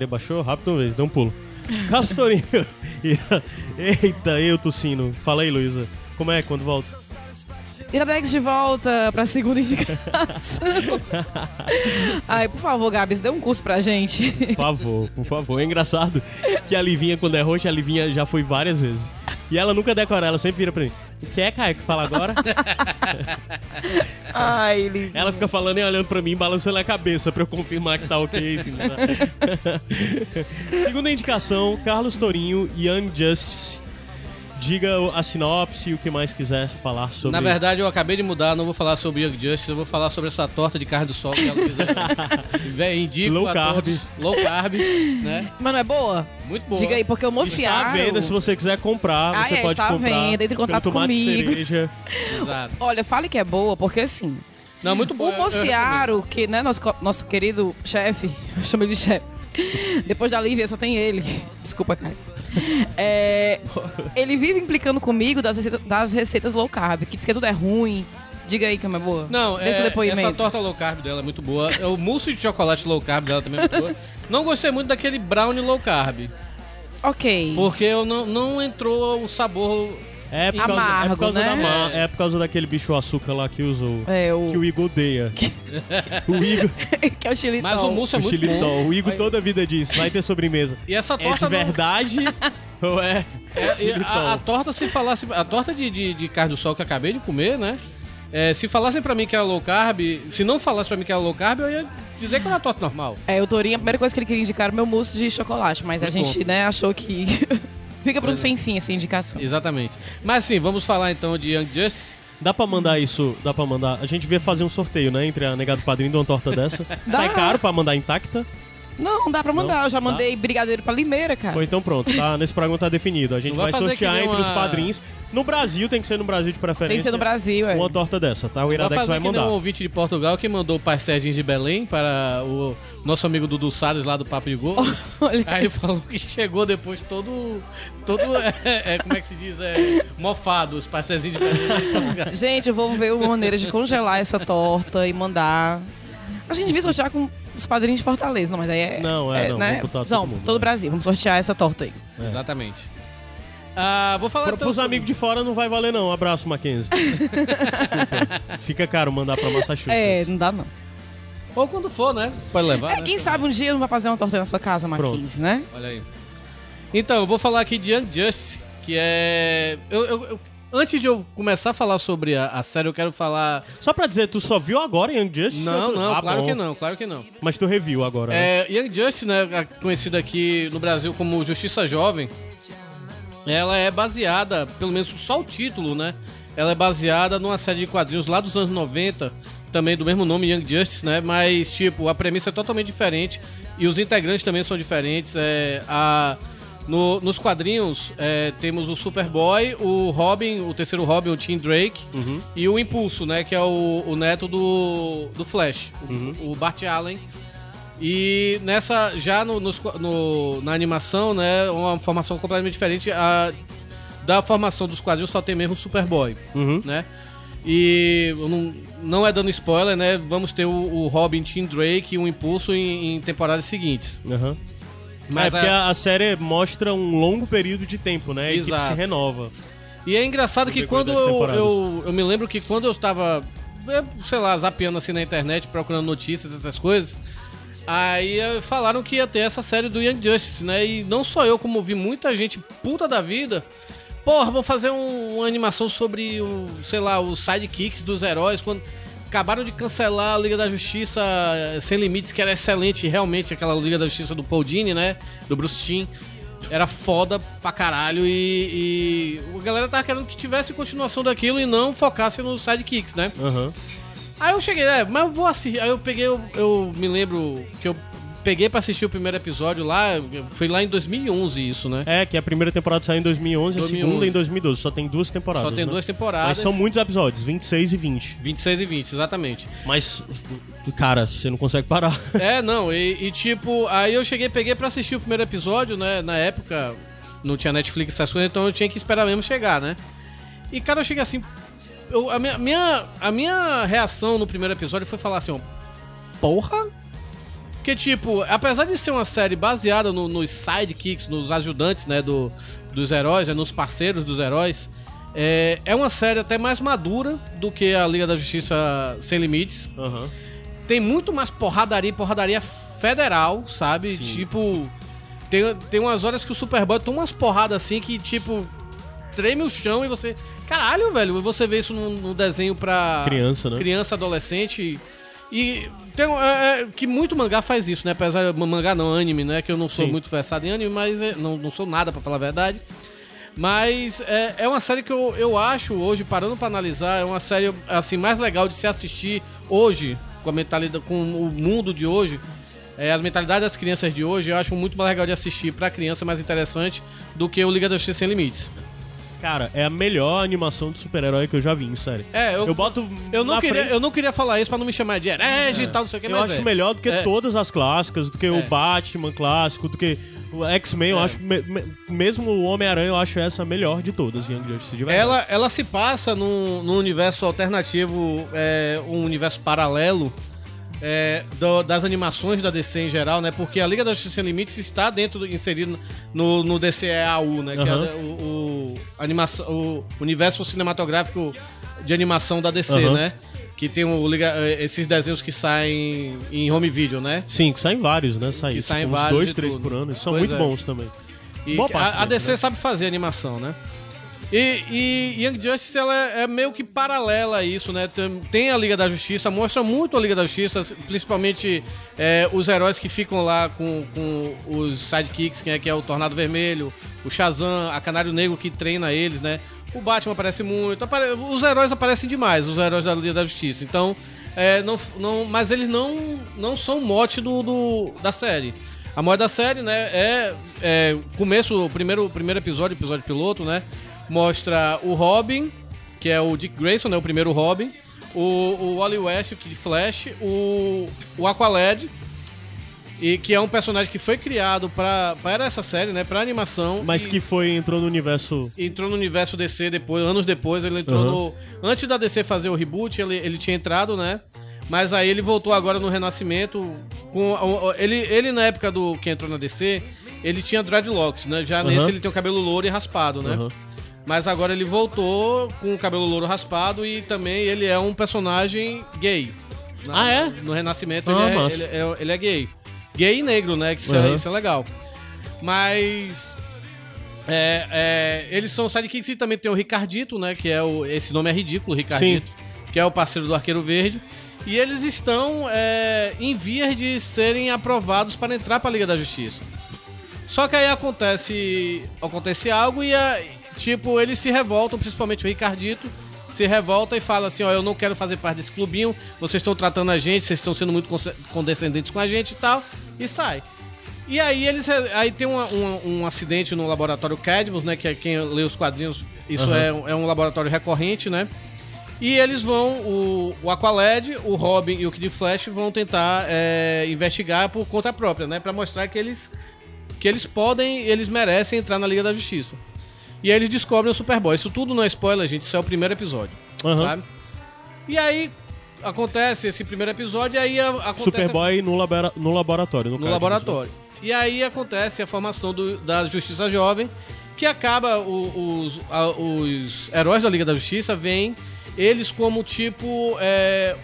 A: Maria, baixou rápido uma vez, deu um pulo. Carlos Tourinho. Eita, eu tossindo. Fala aí, Luísa. Como é quando volta?
B: Iradex de volta pra segunda indicação. Ai, por favor, Gabs, dê um curso pra gente.
A: Por favor, por favor. É engraçado que a Livinha, quando é roxa, a Livinha já foi várias vezes. E ela nunca decora, ela sempre vira pra mim. O que é, Caio, que fala agora?
B: Ai.
A: Ela fica falando e olhando pra mim, balançando a cabeça pra eu confirmar que tá ok. Assim, tá? Segunda indicação, Carlos Tourinho, Young Justice. Diga a sinopse e o que mais quiser falar sobre...
C: Na verdade, eu acabei de mudar, não vou falar sobre Young Justice, eu vou falar sobre essa torta de carne do sol que ela fez. Véi, Indico
A: Low
C: a
A: carb.
C: todos. Low carb, né?
B: Mas não é boa?
C: Muito boa.
B: Diga aí, porque o
A: Está à venda, se você quiser comprar,
B: Ah,
A: você
B: é,
A: pode
B: está à
A: comprar.
B: venda, entre em contato comigo.
A: cereja.
C: Exato.
B: Olha, fale que é boa, porque assim...
C: Não, muito boa.
B: O
C: eu- eu
B: Mociaro, que, né, nosso, nosso querido chefe, eu chamo ele de chefe. Depois da Lívia, só tem ele. Desculpa, Caio. É, ele vive implicando comigo das receitas, das receitas low carb, que diz que tudo é ruim. Diga aí que é uma boa.
C: Não,
B: Dê
C: é,
B: depoimento.
C: essa torta low carb dela é muito boa. É O mousse de chocolate low carb dela também é muito boa. Não gostei muito daquele brownie low carb.
B: Ok.
C: Porque eu não, não entrou o sabor.
A: É por causa, é
B: Amargo,
A: por causa
B: né?
A: da ma- é por causa daquele bicho açúcar lá que usou.
B: É, o...
A: Que o Igor odeia. o Igor,
B: que é o xilitol.
C: Mas o mousse é
A: o
C: muito bom.
A: xilitol. O Igor toda a vida diz, vai ter sobremesa.
C: E essa
A: É de
C: torta. não-
A: verdade ou é
C: É, a, a torta, se falasse. A torta de, de, de carne do sol que eu acabei de comer, né? É, se falassem pra mim que era low carb, se não falasse pra mim que era low carb, eu ia dizer que era uma torta normal.
B: É, o Torinho, a primeira coisa que ele queria indicar era o meu mousse de chocolate, mas a gente, né, achou que fica para um sem fim essa indicação.
C: Exatamente. Mas sim, vamos falar então de Young Justice.
A: Dá pra mandar isso, dá pra mandar. A gente devia fazer um sorteio, né? Entre a negada padrinho de uma torta dessa.
B: Dá.
A: Sai caro pra mandar intacta.
B: Não, dá pra mandar.
A: Não?
B: Eu já
A: Tá.
B: mandei brigadeiro pra Limeira, cara.
A: Ou então pronto, tá? Nesse programa tá definido. A gente vai,
C: vai
A: sortear entre os
C: uma-
A: padrinhos. No Brasil, tem que ser no Brasil de preferência.
B: Tem que ser no Brasil, é.
A: Uma torta dessa, tá? O
C: Vai
A: Iradex vai mandar.
C: um ouvinte de Portugal que mandou o pastéis de Belém para o nosso amigo Dudu Salles lá do Papo de Gol.
B: Olha.
C: Aí ele falou que chegou depois todo. todo é, é, como é que se diz? É, mofado, os pastéis de Belém.
B: Gente, eu vou ver uma maneira de congelar essa torta e mandar. A gente devia sortear com os padrinhos de Fortaleza, não, mas aí é.
A: Não, é, não,
B: né?
A: vamos botar todo
B: Não,
A: mundo.
B: todo o Brasil. Vamos sortear essa torta aí.
C: Exatamente. Ah, vou falar
A: Pro,
C: então
A: amigos de fora não vai valer, não. Abraço, Mackenzie. Desculpa. Fica caro mandar pra Massachusetts.
B: É, não dá não.
C: Ou quando for, né? Pode levar.
B: É,
C: né?
B: quem sabe um dia não vai fazer uma torta na sua casa, Marquinhos, né?
C: Olha aí. Então, eu vou falar aqui de Unjustice, que é. Eu, eu- eu- Antes de eu começar a falar sobre a, a série, eu quero falar.
A: Só pra dizer, tu só viu agora Young Justice?
C: Não, não,
A: Ah,
C: claro
A: bom.
C: que não, claro que não.
A: Mas tu reviu agora, né?
C: É, Young Justice, né, a- conhecida aqui no Brasil como Justiça Jovem, ela é baseada, pelo menos só o título, né? Ela é baseada numa série de quadrinhos lá dos anos 90, também do mesmo nome, Young Justice, né? Mas, tipo, a premissa é totalmente diferente e os integrantes também são diferentes. É, a, no- nos quadrinhos é, temos o Superboy, o Robin, o terceiro Robin, o Tim Drake,
A: Uhum.
C: e o Impulso, né? Que é o, o neto do, do Flash, o- o Bart Allen. E nessa, já no, nos no- na animação, né, uma formação completamente diferente. A, da formação dos quadrinhos só tem mesmo o Superboy,
A: Uhum.
C: né? E não, não é dando spoiler, né? Vamos ter o, o Robin Tim Drake e o Impulso em, em temporadas seguintes.
A: Uhum.
C: Mas
A: é porque
C: a-
A: a... série mostra um longo período de tempo, né? A equipe se renova.
C: E é engraçado que quando eu, eu, eu me lembro que quando eu estava, sei lá, zapeando assim na internet, procurando notícias, essas coisas, aí eh, falaram que ia ter essa série do Young Justice, né? E não só eu, como vi muita gente puta da vida. Porra, vou fazer um- uma animação sobre o, sei lá, os sidekicks dos heróis quando acabaram de cancelar a Liga da Justiça eh, Sem Limites, que era excelente, realmente, aquela Liga da Justiça do Paul Dini, né? Do Bruce Timm. Era foda pra caralho e, e a galera tava querendo que tivesse continuação daquilo e não focasse nos sidekicks, né?
A: Aham.
C: Aí eu cheguei, é, mas eu vou assistir. Aí eu peguei, eu, eu me lembro que eu peguei pra assistir o primeiro episódio lá, foi lá em 2011 isso, né?
A: É, que a primeira temporada saiu em 2011, a
C: 2011.
A: segunda em 2012. Só tem duas temporadas.
C: Só tem
A: né?
C: duas temporadas.
A: Mas são muitos episódios, 26 e 20.
C: 26 e 20, exatamente.
A: Mas, cara, você não consegue parar.
C: É, não, e, e, tipo, aí eu cheguei, peguei pra assistir o primeiro episódio, né? Na época não tinha Netflix essas coisas, então eu tinha que esperar mesmo chegar, né? E cara, eu cheguei assim. Eu- a, minha, minha- a minha reação no primeiro episódio foi falar assim, ó. Porra? Porque, tipo, apesar de ser uma série baseada no- nos sidekicks, nos ajudantes, né, do, dos heróis, né, nos parceiros dos heróis, é, é uma série até mais madura do que a Liga da Justiça Sem Limites
A: Aham.
C: tem muito mais porradaria, porradaria federal, sabe? Tipo, tem, tem umas horas que o Superboy toma umas porradas assim que, tipo, treme o chão e você. Caralho, velho, você vê isso num, num desenho pra.
A: Criança, né?
C: Criança, adolescente. E tem é, é, que muito mangá faz isso, né? Apesar de mangá não, anime, né? Que eu não sou
A: Sim.
C: muito versado em anime, mas é, não, não sou nada, pra falar a verdade. Mas é, é uma série que eu, eu acho hoje, parando pra analisar, é uma série assim mais legal de se assistir hoje, com a mentalidade, com o mundo de hoje. É, a mentalidade das crianças de hoje, eu acho muito mais legal de assistir pra criança, mais interessante do que o Liga da Justiça Sem Limites.
A: Cara, é a melhor animação de super-herói que eu já vi em série.
C: É, eu,
A: Eu boto.
C: eu não queria,
A: frente-
C: eu não queria falar isso pra não me chamar de herege e tal, não sei o que,
A: Eu
C: mas
A: acho
C: é.
A: melhor do que
C: É.
A: todas as clássicas, do que
C: É.
A: o Batman clássico, do que o X-Men, eu
C: É.
A: acho. me- me- mesmo o Homem-Aranha, eu acho essa a melhor de todas, Young Justice, de verdade.
C: Ela, ela se passa num, num universo alternativo, é, um universo paralelo é, do- das animações da DC em geral, né? Porque a Liga da Justiça Sem Limites está dentro, do- inserido no, no DCEAU, né? Que é o, o, animação, o universo cinematográfico de animação da DC,
A: Aham.
C: né? Que tem o, eh, esses desenhos que saem em home video, né?
A: Sim, que saem vários, né? Saem
C: Que
A: tipo,
C: saem
A: uns
C: vários
A: dois,
C: de
A: três
C: tudo.
A: por ano. São
C: Pois
A: muito
C: é.
A: bons também.
C: E
A: Boa parte
C: a, a DC
A: né?
C: sabe fazer animação, né? E, e Young Justice ela é, é meio que paralela a isso, né? Tem, tem a Liga da Justiça, mostra muito a Liga da Justiça, principalmente é, os heróis que ficam lá com, com os sidekicks, que é, que é o Tornado Vermelho, o Shazam, a Canário Negro que treina eles, né? O Batman aparece muito, apare- os heróis aparecem demais, os heróis da Liga da Justiça. Então, é, não, não, mas eles não, não são mote do, do- da série. A moda da série, né, é, é começo, o primeiro, primeiro episódio, episódio piloto, né, mostra o Robin, que é o Dick Grayson, né, o primeiro Robin, o, o Wally West, o Kid Flash, o, o Aqualad, e que é um personagem que foi criado pra, para essa série, né, pra animação.
A: Mas
C: e-
A: que foi, entrou no universo.
C: entrou no universo DC depois, anos depois, ele entrou
A: Uhum.
C: no. Antes da DC fazer o reboot, ele, ele tinha entrado, né? Mas aí ele voltou agora no Renascimento. Com, ele, ele, na época do que entrou na DC, ele tinha dreadlocks, né? Já
A: Uhum.
C: nesse ele tem o cabelo louro e raspado, né?
A: Aham.
C: Mas agora ele voltou com o cabelo louro raspado e também ele é um personagem gay. Na-
A: Ah, é?
C: No Renascimento
A: Ah,
C: ele, é, ele, é, ele é gay. Gay e negro, né? Que isso, é,
A: Uhum.
C: isso é legal. Mas. é, é, eles são sidekicks e também tem o Ricardito, né? Que é o. Esse nome é ridículo, Ricardito. Que é o parceiro do Arqueiro Verde. E eles estão é, em vias de serem aprovados para entrar para a Liga da Justiça. Só que aí acontece, acontece algo e, a- tipo, eles se revoltam, principalmente o Ricardito, se revolta e fala assim, ó, eu não quero fazer parte desse clubinho, vocês estão tratando a gente, vocês estão sendo muito condescendentes com a gente e tal, e sai. E aí eles aí tem uma- uma- um acidente no laboratório Cadmus, né, que é quem lê os quadrinhos, isso
A: Aham.
C: é, um- é um laboratório recorrente, né? E eles vão, o, o Aqualad, o Robin e o Kid Flash vão tentar é, investigar por conta própria, né? Pra mostrar que eles, que eles podem, eles merecem entrar na Liga da Justiça. E aí eles descobrem o Superboy. Isso tudo não é spoiler, gente. Isso é o primeiro episódio,
A: Aham.
C: sabe? E aí acontece esse primeiro episódio e aí acontece...
A: Superboy no, labora- no laboratório. No,
C: no laboratório. E aí acontece a formação do- da Justiça Jovem, que acaba o- os, a- os heróis da Liga da Justiça veem eles como tipo é,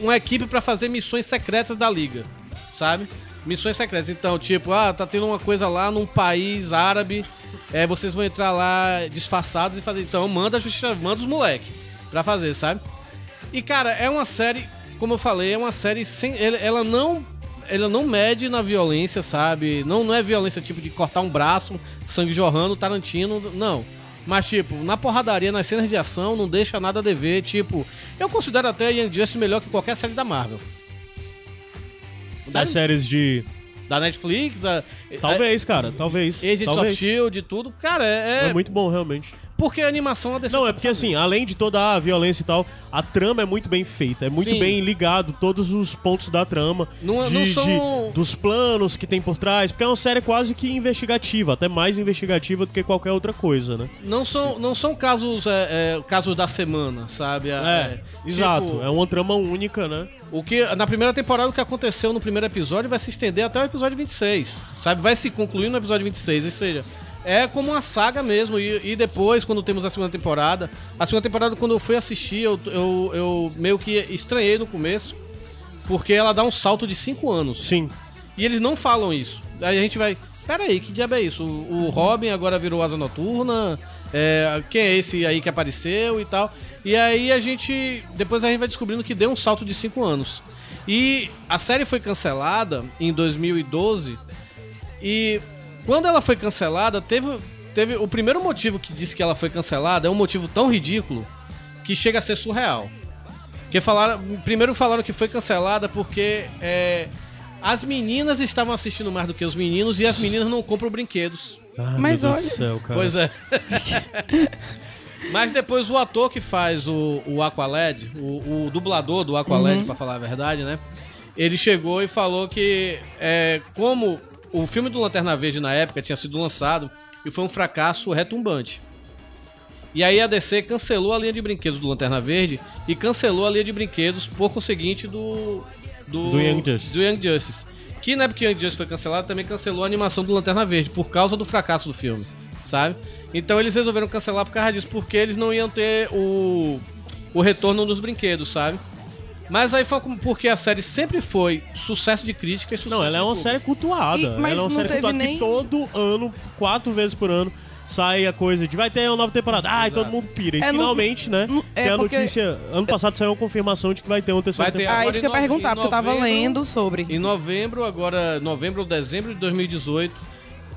C: uma equipe pra fazer missões secretas da Liga, sabe? Missões secretas. Então, tipo, ah, tá tendo uma coisa lá num país árabe, é, vocês vão entrar lá disfarçados e fazer. Então, manda a Justiça, manda os moleque pra fazer, sabe? E cara, é uma série, como eu falei, é uma série sem. Ela, ela não. Ela não mede na violência, sabe? Não, não é violência tipo de cortar um braço, sangue jorrando, Tarantino, não. Mas, tipo, na porradaria, nas cenas de ação, não deixa nada a dever. Tipo, eu considero até Young Justice melhor que qualquer série da Marvel.
A: Das séries de
C: da Netflix,
A: Talvez, cara, talvez.
C: Agents
A: talvez.
C: of Shield e tudo. Cara, é,
A: É muito bom, realmente.
C: Porque a animação DC
A: Não, é porque assim, além de toda a violência e tal, a trama é muito bem feita, é muito
C: Sim.
A: bem ligado todos os pontos da trama,
C: Não-
A: de,
C: não são-
A: de- dos planos que tem por trás, porque é uma série quase que investigativa, até mais investigativa do que qualquer outra coisa, né?
C: Não são, não são casos, é, é, casos da semana, sabe?
A: É, exato,
C: tipo,
A: é uma trama única, né?
C: O que na primeira temporada o que aconteceu no primeiro episódio vai se estender até o episódio 26, sabe? Vai se concluir no episódio 26, ou seja, é como uma saga mesmo. E, e depois, quando temos a segunda temporada, a segunda temporada quando eu fui assistir, eu, eu, eu meio que estranhei no começo, porque ela dá um salto de 5 anos.
A: Sim.
C: E eles não falam isso. Aí a gente vai. Pera aí, que diabo é isso? O, o Robin agora virou asa noturna. É, quem é esse aí que apareceu e tal? E aí a gente. Depois a gente vai descobrindo que deu um salto de 5 anos. E a série foi cancelada em 2012. E quando ela foi cancelada, teve, teve. O primeiro motivo que disse que ela foi cancelada é um motivo tão ridículo que chega a ser surreal. Porque falaram. Primeiro falaram que foi cancelada porque é, as meninas estavam assistindo mais do que os meninos e as meninas não compram brinquedos.
A: Ai,
B: Mas olha-
A: céu, cara.
C: Pois é. Mas depois o ator que faz o, o Aqualed, o, o dublador do Aqualed, pra falar a verdade, né? Ele chegou e falou que é, como o filme do Lanterna Verde na época tinha sido lançado e foi um fracasso retumbante. E aí a DC cancelou a linha de brinquedos do Lanterna Verde e cancelou a linha de brinquedos por conseguinte do do,
A: Do Young Justice.
C: do Young Justice. Que na época que o Young Justice foi cancelado, também cancelou a animação do Lanterna Verde por causa do fracasso do filme, sabe? Então eles resolveram cancelar por causa disso, porque eles não iam ter o, o retorno dos brinquedos, sabe? Mas aí foi como- porque a série sempre foi sucesso de crítica e sucesso
A: Não, ela é uma série cultuada.
B: E- mas
A: ela é uma
B: não
A: série
B: teve
A: cultuada
B: nem-
A: que todo ano, quatro vezes por ano, sai a coisa de vai ter uma nova temporada. Ah, e todo mundo pira. E
B: É, não-
A: finalmente, né?
B: não- é
A: tem a
B: porque-
A: notícia. Ano passado saiu a confirmação de que vai ter uma terceira
C: Vai ter
A: temporada.
B: Ah, isso que eu ia perguntar, porque eu tava lendo sobre.
C: Em novembro, agora, novembro ou dezembro de 2018,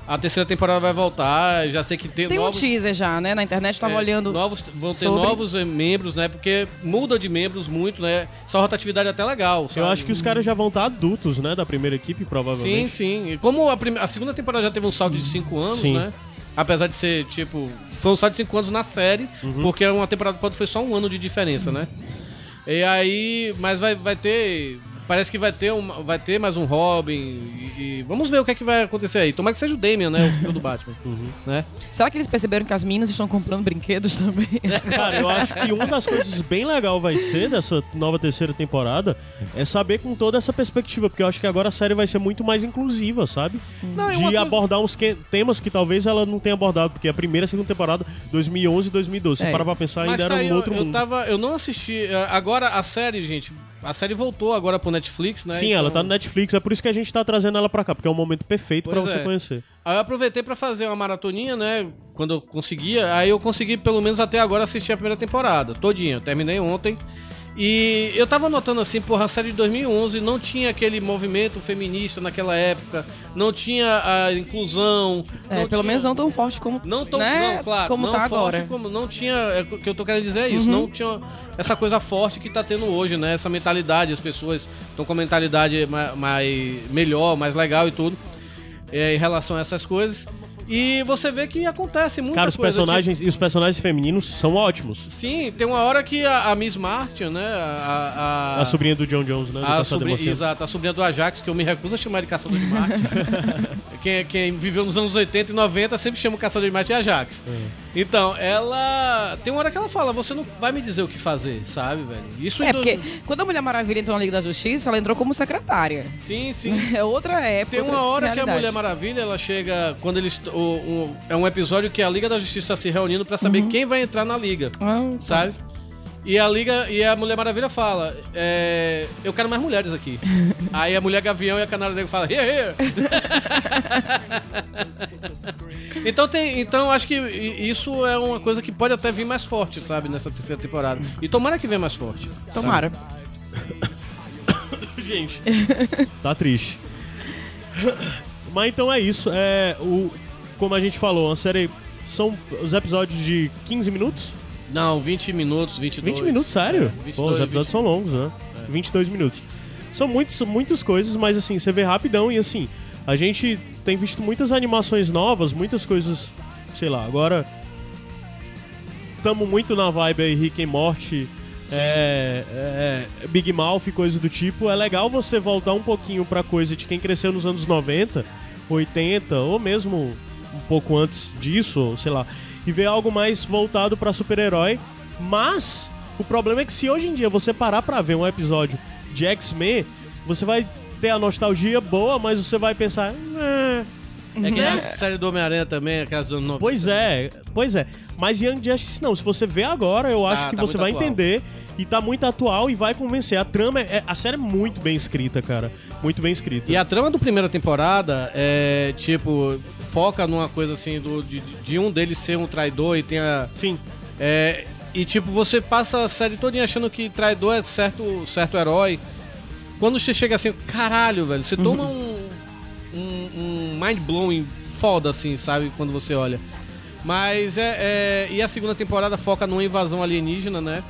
C: a terceira temporada vai voltar. Já sei que tem,
B: Tem um
C: novos,
B: teaser já, né? Na internet tava
C: é,
B: olhando.
C: Novos, vão ter
B: sobre-
C: novos eh, membros, né? Porque muda de membros muito, né? Essa rotatividade é até legal.
A: Eu
C: sabe?
A: acho que os caras já vão estar adultos, né? Da primeira equipe,
C: Sim,
A: provavelmente.
C: sim. E como a, prime- a segunda temporada já teve um salto de 5 anos,
A: Sim.
C: né? Apesar de ser, tipo. Foi um salto de 5 anos na série,
A: Uhum.
C: porque uma temporada pode foi só um ano de diferença, né? E aí. Mas vai, vai ter. Parece que vai ter, um, vai ter mais um Robin. E, e vamos ver o que é que vai acontecer aí. Tomara que seja o Damian, né? O filho do Batman.
A: Uhum.
C: Né?
B: Será que eles perceberam que as meninas estão comprando brinquedos também?
A: Cara, eu acho que uma das coisas bem legal vai ser dessa nova terceira temporada é saber com toda essa perspectiva, porque eu acho que agora a série vai ser muito mais inclusiva, sabe?
C: Não, e
A: de
C: coisa-
A: abordar uns que- temas que talvez ela não tenha abordado, porque a primeira e segunda temporada, 2011 e 2012, se
B: É.
A: parar pra pensar,
C: Mas
A: ainda
C: tá
A: era um outro
C: eu, eu
A: mundo.
C: tava. Eu não assisti. eh, Agora a série, gente. A série voltou agora pro Netflix, né?
A: Sim,
C: Então-
A: ela tá no Netflix, é por isso que a gente tá trazendo ela pra cá, porque é um momento perfeito pra
C: Pois
A: você
C: é.
A: conhecer.
C: Aí eu aproveitei pra fazer uma maratoninha, né? Quando eu conseguia. Aí eu consegui, pelo menos até agora, assistir a primeira temporada. Todinha. Eu terminei ontem. E eu tava notando assim, porra, a série de 2011 não tinha aquele movimento feminista naquela época. Não tinha a inclusão.
B: É, pelo
C: tinha-
B: menos não tão forte como,
C: Não tão,
B: né?
C: não, claro,
B: como
C: não
B: tá
C: forte
B: agora.
C: Como não tinha, é, o que eu tô querendo dizer é isso, não tinha essa coisa forte que tá tendo hoje, né? Essa mentalidade, as pessoas estão com a mentalidade mais, mais melhor, mais legal e tudo, é, em relação a essas coisas. E você vê que acontece muita
A: Cara, os
C: coisa.
A: personagens e os personagens femininos são ótimos.
C: tipo, sim, tem uma hora que a, a Miss Martin, né? A, a,
A: A sobrinha do John Jones, né?
C: a sobrinha, exato, a sobrinha do Ajax, que eu me recuso a chamar de caçador de Marte. quem, quem viveu nos anos 80 e 90 sempre chama o caçador de Marte de Ajax.
A: É.
C: Então, ela. Tem uma hora que ela fala: você não vai me dizer o que fazer, sabe, velho? Isso
B: É, porque quando a Mulher Maravilha entrou na Liga da Justiça, ela entrou como secretária.
C: Sim, sim.
B: É outra época.
C: Tem uma hora que a. Mulher Maravilha, ela chega. Quando eles. o- é um episódio que a Liga da Justiça está se reunindo pra saber
B: Uhum.
C: quem vai entrar na Liga.
B: Ah,
C: sabe? E a Liga e a Mulher Maravilha fala: é, Eu quero mais mulheres aqui. Aí a Mulher Gavião e a Canário Negro falam: Here, here. então tem, então acho que isso é uma coisa que pode até vir mais forte, sabe, nessa terceira temporada. E tomara que venha mais forte.
B: Tomara.
A: Gente, tá triste. Mas então é isso. É, o, como a gente falou, uma série. São os episódios de 15 minutos?
C: Não, 20 minutos, 22.
A: 20 minutos, sério?
C: É, 22,
A: Pô, os episódios
C: 20.
A: são longos, né? 22 minutos. São muitos, muitas coisas, mas assim, você vê rapidão e assim, A gente tem visto muitas animações novas, muitas coisas, sei lá, agora estamos muito na vibe aí Rick and Morty, é, é, Big Mouth e coisa do tipo. É legal você voltar um pouquinho pra coisa de quem cresceu nos anos 90, 80 ou mesmo um pouco antes disso, sei lá, e ver algo mais voltado pra super-herói. Mas o problema é que se hoje em dia você parar pra ver um episódio de X-Men, você vai ter a nostalgia boa, mas você vai pensar, "Eh,
C: É que a série do Homem-Aranha também, aquelas anos 90.
A: Pois é, pois é. Mas Young Justice não. Se você vê agora, eu acho que
C: tá
A: você vai
C: atual.
A: entender e tá muito atual e vai convencer. A trama, é, a série é muito bem escrita, cara. Muito bem escrita.
C: E a trama do primeira temporada é, tipo, foca numa coisa assim, do, de, de um deles ser um traidor e tem a...
A: Sim,
C: É, e tipo, você passa a série toda achando que traidor é certo, certo herói. Quando você chega assim, caralho, velho, você toma um, um, um mind-blowing foda, assim, sabe? Quando você olha. Mas é, é- E a segunda temporada foca numa invasão alienígena, né?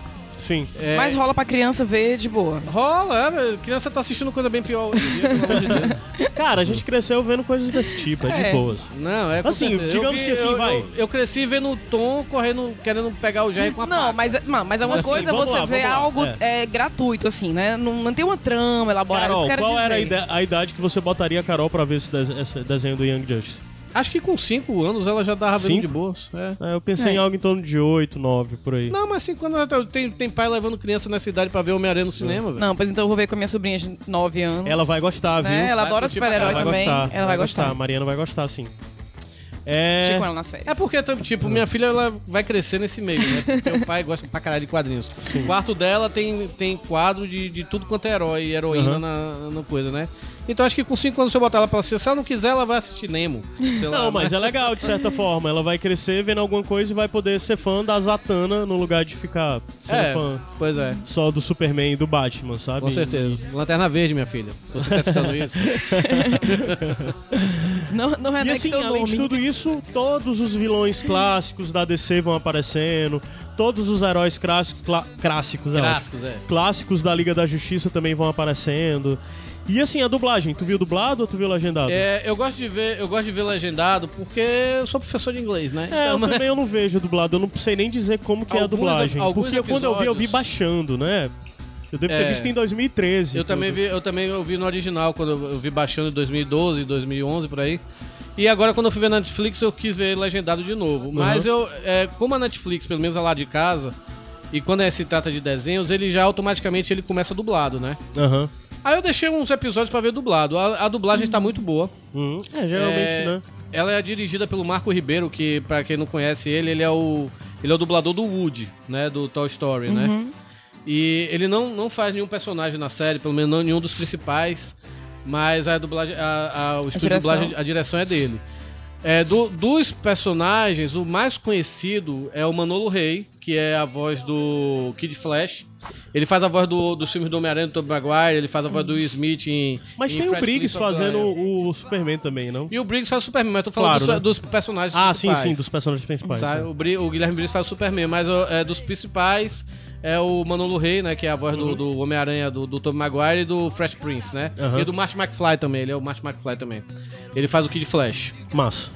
A: Sim.
C: É,
B: Mas rola pra criança ver de boa.
C: rola, é, criança tá assistindo coisa bem pior hoje em dia, pelo amor de Deus.
A: Cara, a gente cresceu vendo coisas desse tipo, é, de
B: É.
A: boas.
C: Não, é
A: Assim,
C: certeza.
A: digamos
C: Eu
A: que assim,
C: eu,
A: vai.
C: Eu, eu cresci vendo o Tom correndo, querendo pegar o Jerry com a
B: Não,
C: faca.
B: mas, não, mas é uma
A: Assim,
B: coisa você
A: lá, lá.
B: algo
A: É.
B: é, gratuito, assim, né? Não, não tem uma trama elaborada.
A: Carol, qual era a,
B: dizer.
A: ide- a idade que você botaria a Carol pra ver esse, de- esse desenho do Young Justice?
C: Acho que com 5 anos ela já vendo
A: Cinco?
C: de boas. É.
A: É, eu pensei
B: É.
A: em algo em torno de 8, 9, por aí.
C: Não, mas 5 anos ela tá- tem, tem pai levando criança nessa idade pra ver Homem-Aranha no cinema, velho.
B: Não, pois então eu vou ver com a minha sobrinha de 9 anos.
A: Ela vai gostar, viu?
B: Né? Ela
C: Vai
B: adora super-herói
A: Ela vai
B: também.
A: gostar.
B: Ela vai gostar.
A: A Mariana vai gostar, sim. É.
B: com ela nas férias.
C: É porque, tipo, minha filha ela vai crescer nesse meio, né? Porque o pai gosta pra caralho de quadrinhos. O quarto dela tem, tem quadro de, de tudo quanto é herói e heroína
A: Uhum.
C: na, na coisa, né? Então acho que com 5 anos se eu botar ela pra assistir, se ela não quiser, ela vai assistir Nemo. sei lá,
A: Não, mas
C: né?
A: é legal de certa forma. Ela vai crescer vendo alguma coisa e vai poder ser fã da Zatanna no lugar de ficar sendo
C: É,
A: fã
C: pois é.
A: só do Superman e do Batman, sabe?
C: Com certeza. Lanterna Verde, minha filha. Se você tá escutando isso.
B: Não, não
A: E
B: renegue
A: assim, além
B: nome.
A: de tudo isso, todos os vilões clássicos da DC vão aparecendo, todos os heróis clássicos, clá- clássicos, é.
C: Clássicos, é.
A: clássicos da Liga da Justiça também vão aparecendo. E assim, a dublagem, tu viu dublado ou tu viu legendado?
C: É, eu gosto de ver, eu gosto de ver legendado porque eu sou professor de inglês, né?
A: É, eu
C: Então,
A: também eu não vejo dublado, eu não sei nem dizer como que é a
C: Alguns-
A: dublagem.
C: alguns
A: Porque quando eu vi, eu vi
C: episódios-
A: baixando, né? Eu devo ter
C: É.
A: visto em 2013.
C: Eu também vi, eu também ouvi no original quando eu, eu vi baixando em 2012, 2011 por aí. E agora quando eu fui ver na Netflix eu quis ver legendado de novo. Mas eu, é, como a Netflix, pelo menos é lá de casa, e quando é, se trata de desenhos, ele já automaticamente ele começa dublado, né?
A: Aham.
C: Aí eu deixei uns episódios pra ver dublado. A, a dublagem tá muito boa.
A: Uhum. É, geralmente,
C: É,
A: né?
C: Ela é dirigida pelo Marco Ribeiro, que pra quem não conhece ele, ele é o ele é o dublador do Woody, né, do Toy Story, né? E ele não, não faz nenhum personagem na série, pelo menos não nenhum dos principais, mas a dublagem a, a- o estúdio de
B: direção.
C: dublagem, a direção é dele. É, do- dos personagens, o mais conhecido é o Manolo Rey, que é a voz do Kid Flash. Ele faz a voz do, dos filmes do Homem-Aranha, do Tobey Maguire, ele faz a voz do Will Smith em
A: Mas
C: em
A: tem o Briggs fazendo o Superman também, não?
C: E o Briggs faz o Superman, mas eu tô falando
A: Claro,
C: dos,
A: né?
C: dos personagens
A: Ah, sim,
C: principais.
A: sim, dos personagens principais. Né?
C: O, Bri- o Guilherme Briggs faz o Superman, mas é, dos principais é o Manolo Rey, né? Que é a voz do, do Homem-Aranha, do, do Tobey Maguire e do Fresh Prince, né?
A: Aham.
C: E do Marty McFly também, ele é o Marty McFly também. Ele faz o Kid Flash.
A: Massa.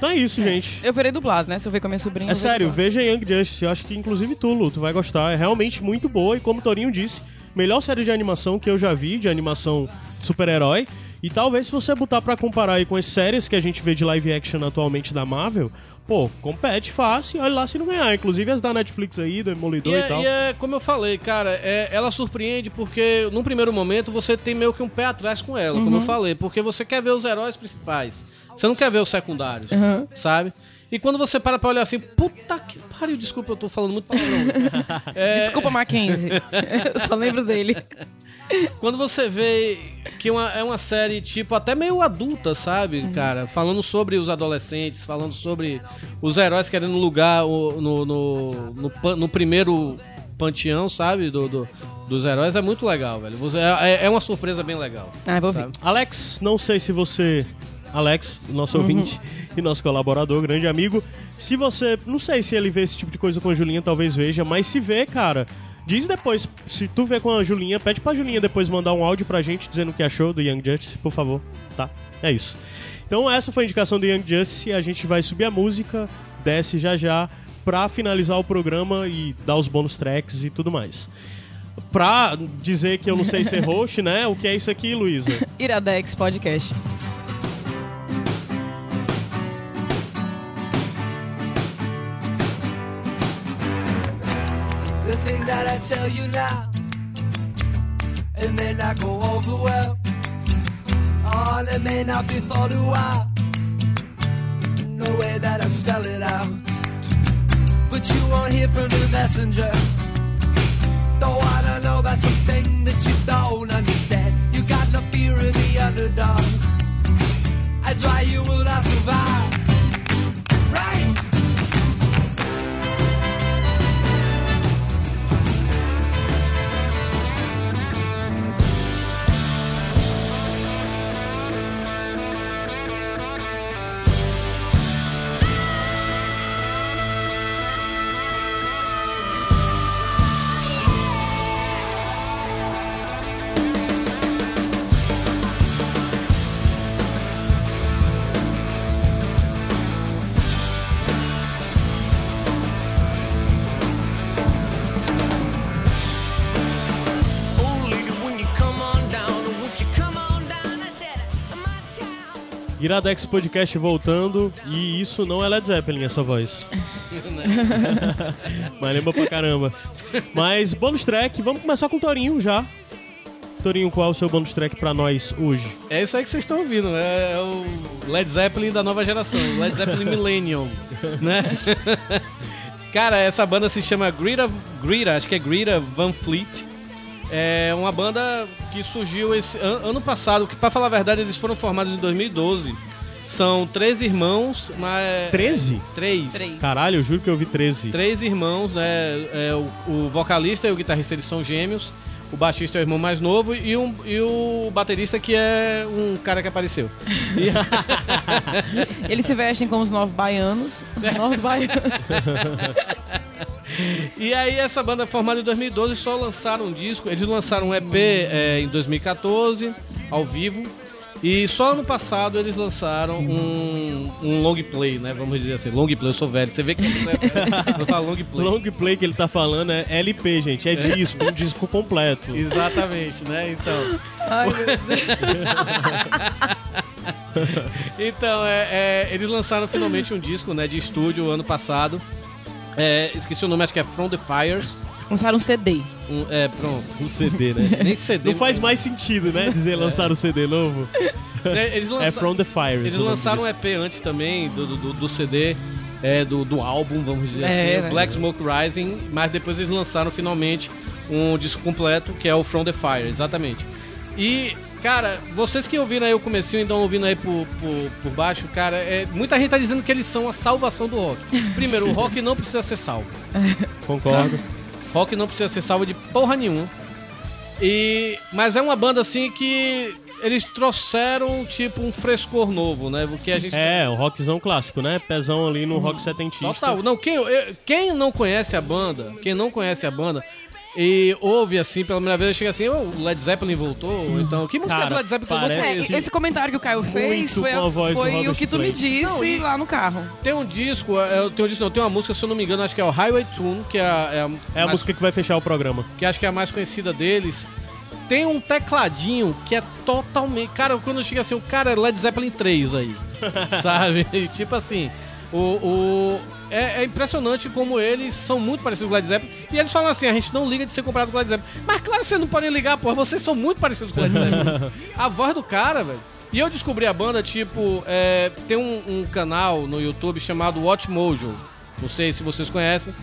A: Então é isso, gente.
B: Eu verei dublado, né? Se eu ver com a minha sobrinha.
A: É sério,
B: dublado.
A: veja Young Justice. Eu acho que inclusive tu, Lu, tu vai gostar. É realmente muito boa e como o Torinho disse, melhor série de animação que eu já vi, de animação de super-herói. E talvez se você botar pra comparar aí com as séries que a gente vê de live action atualmente da Marvel, pô, compete fácil. e Olha lá se não ganhar. Inclusive as da Netflix aí, do Demolidor
C: E
A: e,
C: é,
A: tal.
C: e é como eu falei, cara, é, ela surpreende porque num primeiro momento você tem meio que um pé atrás com ela,
A: Uhum.
C: como eu falei, porque você quer ver os heróis principais. Você não quer ver os secundários,
A: Uhum.
C: sabe? E quando você para pra olhar assim, puta que pariu, desculpa, eu tô falando muito palavrão. É,
B: Desculpa, Mackenzie. eu só lembro dele.
C: Quando você vê que uma- é uma série, tipo, até meio adulta, sabe,
B: Uhum.
C: cara? Falando sobre os adolescentes, falando sobre os heróis querendo lugar no, no, no, pan- no primeiro panteão, sabe? Do, do- dos heróis, é muito legal, velho. Você- É, é uma surpresa bem legal.
B: Ah, vou ver.
A: Alex, não sei se você. Alex, nosso ouvinte e nosso colaborador, grande amigo. Se você. Não sei se ele vê esse tipo de coisa com a Julinha, talvez veja, mas se vê, cara. Diz depois, se tu vê com a Julinha, pede pra Julinha depois mandar um áudio pra gente dizendo o que achou do Young Justice, por favor, tá? É isso. Então essa foi a indicação do Young Justice. A gente vai subir a música, desce já já, pra finalizar o programa e dar os bônus tracks e tudo mais. Pra dizer que eu não sei ser host, né? O que é isso aqui, Luísa?
B: Iradex Podcast.
E: The thing that I tell you now, it may not go over well. Oh, and it may not be thought a while. No way that I spell it out. But you won't hear from the messenger. Don't wanna know about something that you don't understand. You got no fear of the underdog. That's why you will not survive.
A: Iradex Podcast voltando. E isso não é Led Zeppelin, essa voz. Mas lembra pra caramba. Mas bônus track, vamos começar com o Torinho já. Torinho, qual é o seu bônus track pra nós hoje?
C: É isso aí que vocês estão ouvindo, é, é o Led Zeppelin da nova geração, o Led Zeppelin Millennium, né? Cara, essa banda se chama Greta, Greta, acho que é Greta Van Fleet. É uma banda que surgiu esse an- ano passado, que pra falar a verdade eles foram formados em 2012. São três irmãos, mas
A: 13?
C: três.
B: Três.
A: Caralho, eu juro que eu vi 13.
C: Três irmãos, né? É, o, o vocalista e o guitarrista eles são gêmeos. O baixista é o irmão mais novo e, um, e o baterista que é um cara que apareceu.
B: Eles se vestem como os novos baianos. Novos baianos.
C: E aí essa banda formada em 2012 só lançaram um disco. Eles lançaram um EP é, em 2014, ao vivo. E só ano passado eles lançaram um, um long play, né? Vamos dizer assim, long play, eu sou velho. Você vê que você é velho. Eu falo long play.
A: Long play que ele tá falando é LP, gente. É disco, um disco completo.
C: Exatamente, né? Então.
B: Ai, meu Deus.
C: Então, é, é, eles lançaram finalmente um disco né, de estúdio ano passado. É, esqueci o nome, acho que é From the Fires.
B: Lançaram um CD.
C: Um, é, pronto.
A: Um CD, né?
C: Nem CD.
A: Não faz mais sentido, né? Dizer lançar o CD novo.
C: É, eles lança-
A: É From the Fires.
C: Eles lançaram um. EP antes também do, do, do CD, é, do, do álbum, vamos dizer
B: É,
C: assim,
B: né?
C: Black Smoke Rising, mas depois eles lançaram finalmente um disco completo, que é o From the Fire, exatamente. E, cara, vocês que ouviram aí o comecinho e estão ouvindo aí por, por, por baixo, cara, é, muita gente tá dizendo que eles são a salvação do rock. Primeiro, o rock não precisa ser salvo.
A: Concordo.
C: Rock não precisa ser salvo de porra nenhuma. E, mas é uma banda assim que eles trouxeram tipo um frescor novo, né? Porque a gente
A: É, o rockzão clássico, né? Pezão ali no rock setentista.
C: Total. Não, quem, quem não conhece a banda, quem não conhece a banda e ouve assim pela primeira vez, chega assim, "Ô, o Led Zeppelin voltou, ou então, que música é
A: Cara,
C: do Led Zeppelin que eu não
A: parece-
B: É, esse comentário que o Caio fez foi,
A: a
B: foi o que tu me disse
C: Não, e-
B: lá no carro.
C: Tem um disco, é, eu tenho um disco, não, tem uma música, se eu não me engano, acho que é o Highway Tune, que é a, é a,
A: É a
C: mais-
A: música que vai fechar o programa.
C: que acho que é a mais conhecida deles. Tem um tecladinho que é totalmente. Cara, quando chega assim, o cara é Led Zeppelin 3 aí. sabe? E, tipo assim, o. o- é, é impressionante como eles são muito parecidos com o Led Zeppelin. E eles falam assim: a gente não liga de ser comparado com o Led Zeppelin. Mas claro, vocês não podem ligar, porra. Vocês são muito parecidos com o Led Zeppelin. a voz do cara, velho. E eu descobri a banda, tipo, é, tem um, um canal no YouTube chamado Watch Mojo. Não sei se vocês conhecem.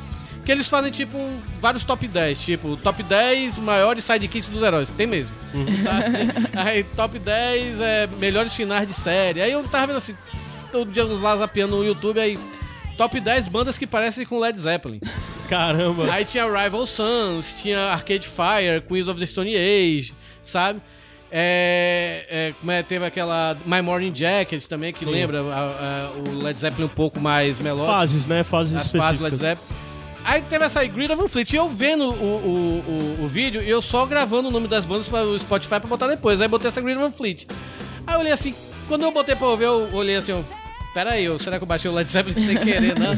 C: Que eles fazem, tipo, um- vários top 10. Tipo, top 10 maiores sidekicks dos heróis. Tem mesmo. Sabe? Aí, top 10 é, melhores finais de série. Aí eu tava vendo assim, todo dia lá zapeando no YouTube, aí... Top 10 bandas que parecem com Led Zeppelin.
A: Caramba.
C: Aí tinha Rival Sons, tinha Arcade Fire, Queens of the Stone Age, sabe? É, é, como é, teve aquela My Morning Jacket também, que lembra a- a- o Led Zeppelin um pouco mais melódico.
A: Fases, né? Fases
C: as fases do Led
A: específicas.
C: Zeppelin. Aí teve essa Greta Van Fleet. E eu vendo o, o, o, o vídeo e eu só gravando o nome das bandas para o Spotify pra botar depois. Aí botei essa Greta Van Fleet. Aí eu olhei assim, quando eu botei pra ouvir, eu olhei assim, ó, pera aí, eu- será que eu baixei o Led Zeppelin sem querer, não?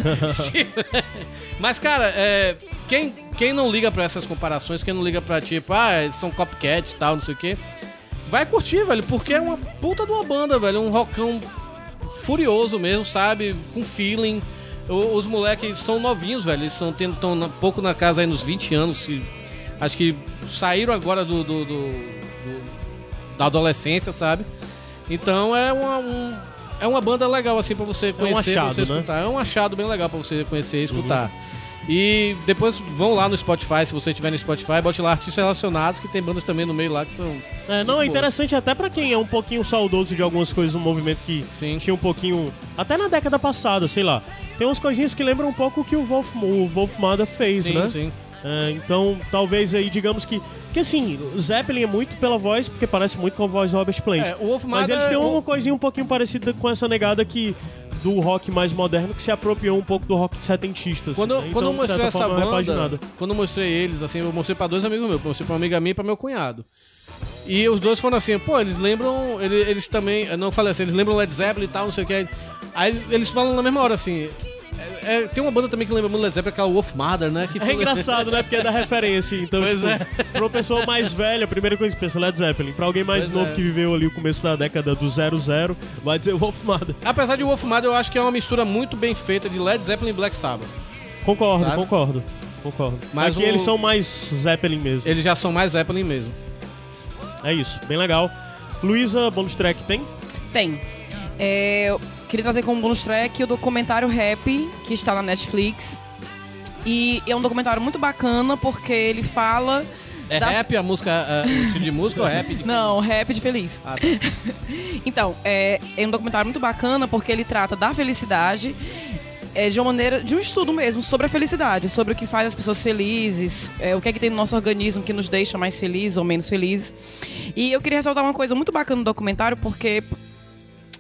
C: Tipo, Mas, cara, é, quem, quem não liga pra essas comparações, quem não liga pra, tipo, ah, eles são copycat e tal, não sei o quê, vai curtir, velho, porque é uma puta de uma banda, velho, um rockão furioso mesmo, sabe? Com feeling. O- Os moleques são novinhos, velho. Eles estão pouco na casa aí nos 20 anos. que acho que saíram agora do, do- do- do- da adolescência, sabe? Então é uma, um- é uma banda legal assim pra você conhecer, pra
A: achado,
C: você
A: né?
C: escutar. É um achado bem legal pra você conhecer e escutar. E depois vão lá no Spotify, se você estiver no Spotify, bote lá artistas relacionados, que tem bandas também no meio lá que estão.
A: É, não, é interessante até pra quem é um pouquinho saudoso de algumas coisas do movimento que
C: Sim.
A: tinha um pouquinho. Até na década passada, sei lá. Tem umas coisinhas que lembram um pouco o que o Wolf, o Wolf Mother fez,
C: Sim,
A: né?
C: sim.
A: É, então, talvez aí, digamos que. Porque assim, Zeppelin é muito pela voz, porque parece muito com a voz do Robert Plant.
C: É, o
A: Mas eles têm uma
C: o-
A: coisinha um pouquinho parecida com essa negada que. Do rock mais moderno que se apropriou um pouco do rock setentista. assim,
C: Quando,
A: né?
C: quando eu
A: Então, de
C: mostrei essa
A: forma, é
C: banda, quando eu mostrei eles, assim, eu mostrei pra dois amigos meus, mostrei pra uma amiga minha e pra meu cunhado. E os dois foram assim, pô, eles lembram, ele- eles, também, eu não falei assim, eles lembram Led Zeppelin e tal, não sei o que. Aí eles- eles falam na mesma hora assim, é- é, tem uma banda também que lembra muito Led Zeppelin, aquela Wolf Mother, né? Que
A: É engraçado, né? Porque é da referência. Então,
C: Pois
A: tipo,
C: é.
A: pra uma pessoa mais velha, a primeira coisa que pensa é Led Zeppelin. Pra alguém mais
C: Pois
A: novo
C: é.
A: que viveu ali o começo da década do 00, vai dizer Wolf Mother.
C: Apesar de Wolf Mother, eu acho que é uma mistura muito bem feita de Led Zeppelin e Black Sabbath.
A: Concordo,
C: Sabe?
A: concordo. Concordo.
C: Mas
A: Aqui
C: o-
A: eles são mais Zeppelin mesmo.
C: Eles já são mais Zeppelin mesmo.
A: É isso, bem legal. Luísa, bonus track tem?
B: Tem. É, queria trazer como bonus track o documentário Rap, que está na Netflix. E é um documentário muito bacana porque ele fala.
C: É
B: da-
C: rap a música, é, o estilo de música ou rap? De...
B: Não, rap de feliz.
C: Ah, tá.
B: Então, é, é um documentário muito bacana porque ele trata da felicidade é, de uma maneira, de um estudo mesmo sobre a felicidade, sobre o que faz as pessoas felizes, é, o que é que tem no nosso organismo que nos deixa mais felizes ou menos felizes. E eu queria ressaltar uma coisa muito bacana no documentário porque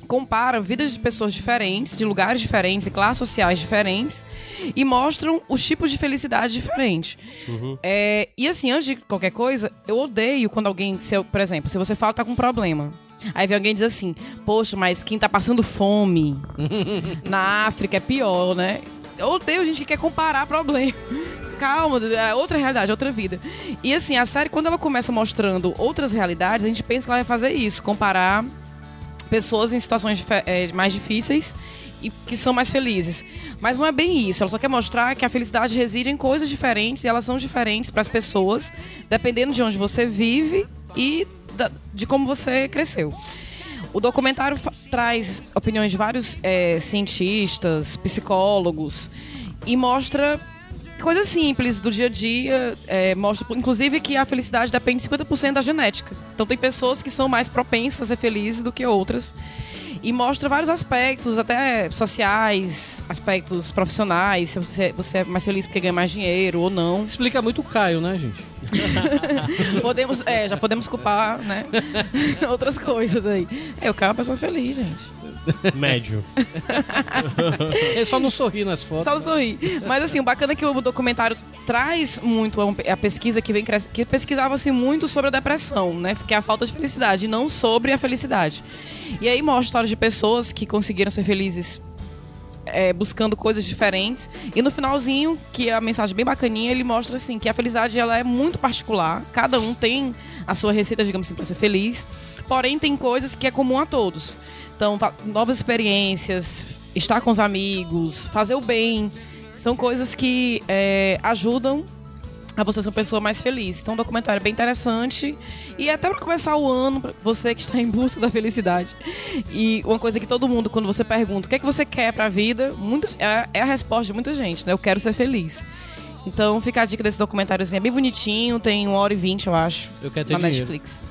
B: compara vidas de pessoas diferentes, de lugares diferentes e classes sociais diferentes e mostram os tipos de felicidade diferentes. É, e assim, antes de qualquer coisa, eu odeio quando alguém, se eu, por exemplo, se você fala que tá com um problema, aí vem alguém e diz assim, poxa, mas quem tá passando fome na África é pior, né? Eu odeio gente que quer comparar problema. Calma, é outra realidade, outra vida. E assim, a série, quando ela começa mostrando outras realidades, a gente pensa que ela vai fazer isso, comparar pessoas em situações eh, mais difíceis e que são mais felizes. Mas não é bem isso. Ela só quer mostrar que a felicidade reside em coisas diferentes e elas são diferentes para as pessoas, dependendo de onde você vive e de como você cresceu. O documentário traz opiniões de vários eh, cientistas, psicólogos e mostra coisas simples do dia a dia. é, mostra, inclusive, que a felicidade depende de 50% da genética. Então, tem pessoas que são mais propensas a ser felizes do que outras. E mostra vários aspectos, até sociais, aspectos profissionais, se você, você é mais feliz porque ganha mais dinheiro ou não.
C: Explica muito o Caio, né, gente?
B: Podemos, é, já podemos culpar, né? Outras coisas aí. É, o cara é uma pessoa feliz, gente.
A: Médio.
C: Ele só não sorri nas fotos.
B: Só sorrir. Mas assim, o bacana é que o documentário traz muito a pesquisa que vem crescendo, que pesquisava-se muito sobre a depressão, né? Que é a falta de felicidade, e não sobre a felicidade. E aí mostra histórias de pessoas que conseguiram ser felizes é, buscando coisas diferentes. E no finalzinho, que é a mensagem bem bacaninha, ele mostra assim que a felicidade ela é muito particular. Cada um tem a sua receita, digamos assim, para ser feliz. Porém, tem coisas que é comum a todos. Então, novas experiências, estar com os amigos, fazer o bem, são coisas que é, ajudam a você ser uma pessoa mais feliz. Então, um documentário bem interessante. E até para começar o ano, você que está em busca da felicidade. E uma coisa que todo mundo, quando você pergunta o que é que você quer para a vida, muitas, é, é a resposta de muita gente, né? Eu quero ser feliz. Então, fica a dica desse documentáriozinho. É bem bonitinho, tem uma hora e vinte, eu acho.
C: Eu quero ter
B: na
C: dinheiro.
B: Netflix.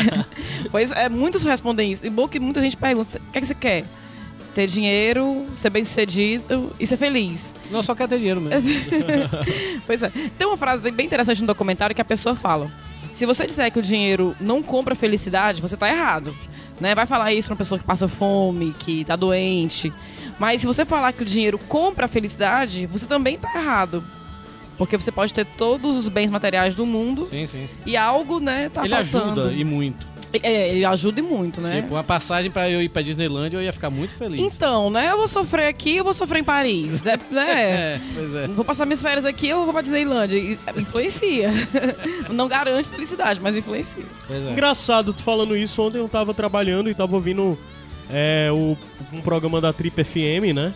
B: pois é, muitos respondem isso. E bom que muita gente pergunta: o que é que você quer? Ter dinheiro, ser bem sucedido e ser feliz.
C: Não, só quer ter dinheiro mesmo.
B: Pois é. Tem uma frase bem interessante no documentário que a pessoa fala: se você disser que o dinheiro não compra felicidade, você tá errado. Né? Vai falar isso pra uma pessoa que passa fome, que tá doente. Mas se você falar que o dinheiro compra a felicidade, você também tá errado. Porque você pode ter todos os bens materiais do mundo
C: Sim, sim.
B: e algo, né, tá
C: Ele
B: faltando.
C: ajuda e muito.
B: É, ele ajuda e muito, né?
C: Tipo, uma passagem pra eu ir pra Disneyland, eu ia ficar muito feliz.
B: Então, né? Eu vou sofrer aqui, eu vou sofrer em Paris. né? né?
C: É, pois é.
B: Vou passar minhas férias aqui, eu vou pra Disneylandia. Isso Influencia. Não garante felicidade, mas influencia.
C: Pois é.
A: Engraçado, tu falando isso, ontem eu tava trabalhando e tava ouvindo é, o- um programa da Trip FM, né?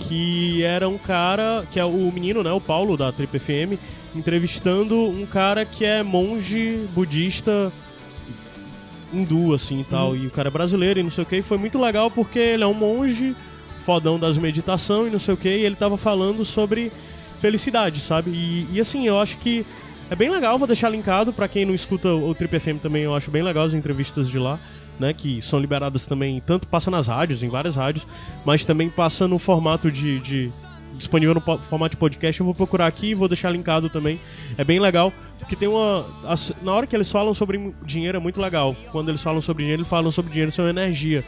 A: Que era um cara, que é o menino, né? O Paulo da Trip FM, entrevistando um cara que é monge budista hindu, assim e tal. E o cara é brasileiro e não sei o que. E foi muito legal porque ele é um monge fodão das meditação e não sei o que. E ele tava falando sobre felicidade, sabe? E, e assim, eu acho que é bem legal, vou deixar linkado pra quem não escuta o Trip FM também, eu acho bem legal as entrevistas de lá, né, que são liberadas também, tanto passa nas rádios, em várias rádios, mas também passa no formato de, de- disponível no formato de podcast. Eu vou procurar aqui e vou deixar linkado também. É bem legal, porque tem uma na hora que eles falam sobre dinheiro é muito legal. Quando eles falam sobre dinheiro, eles falam sobre dinheiro são energia.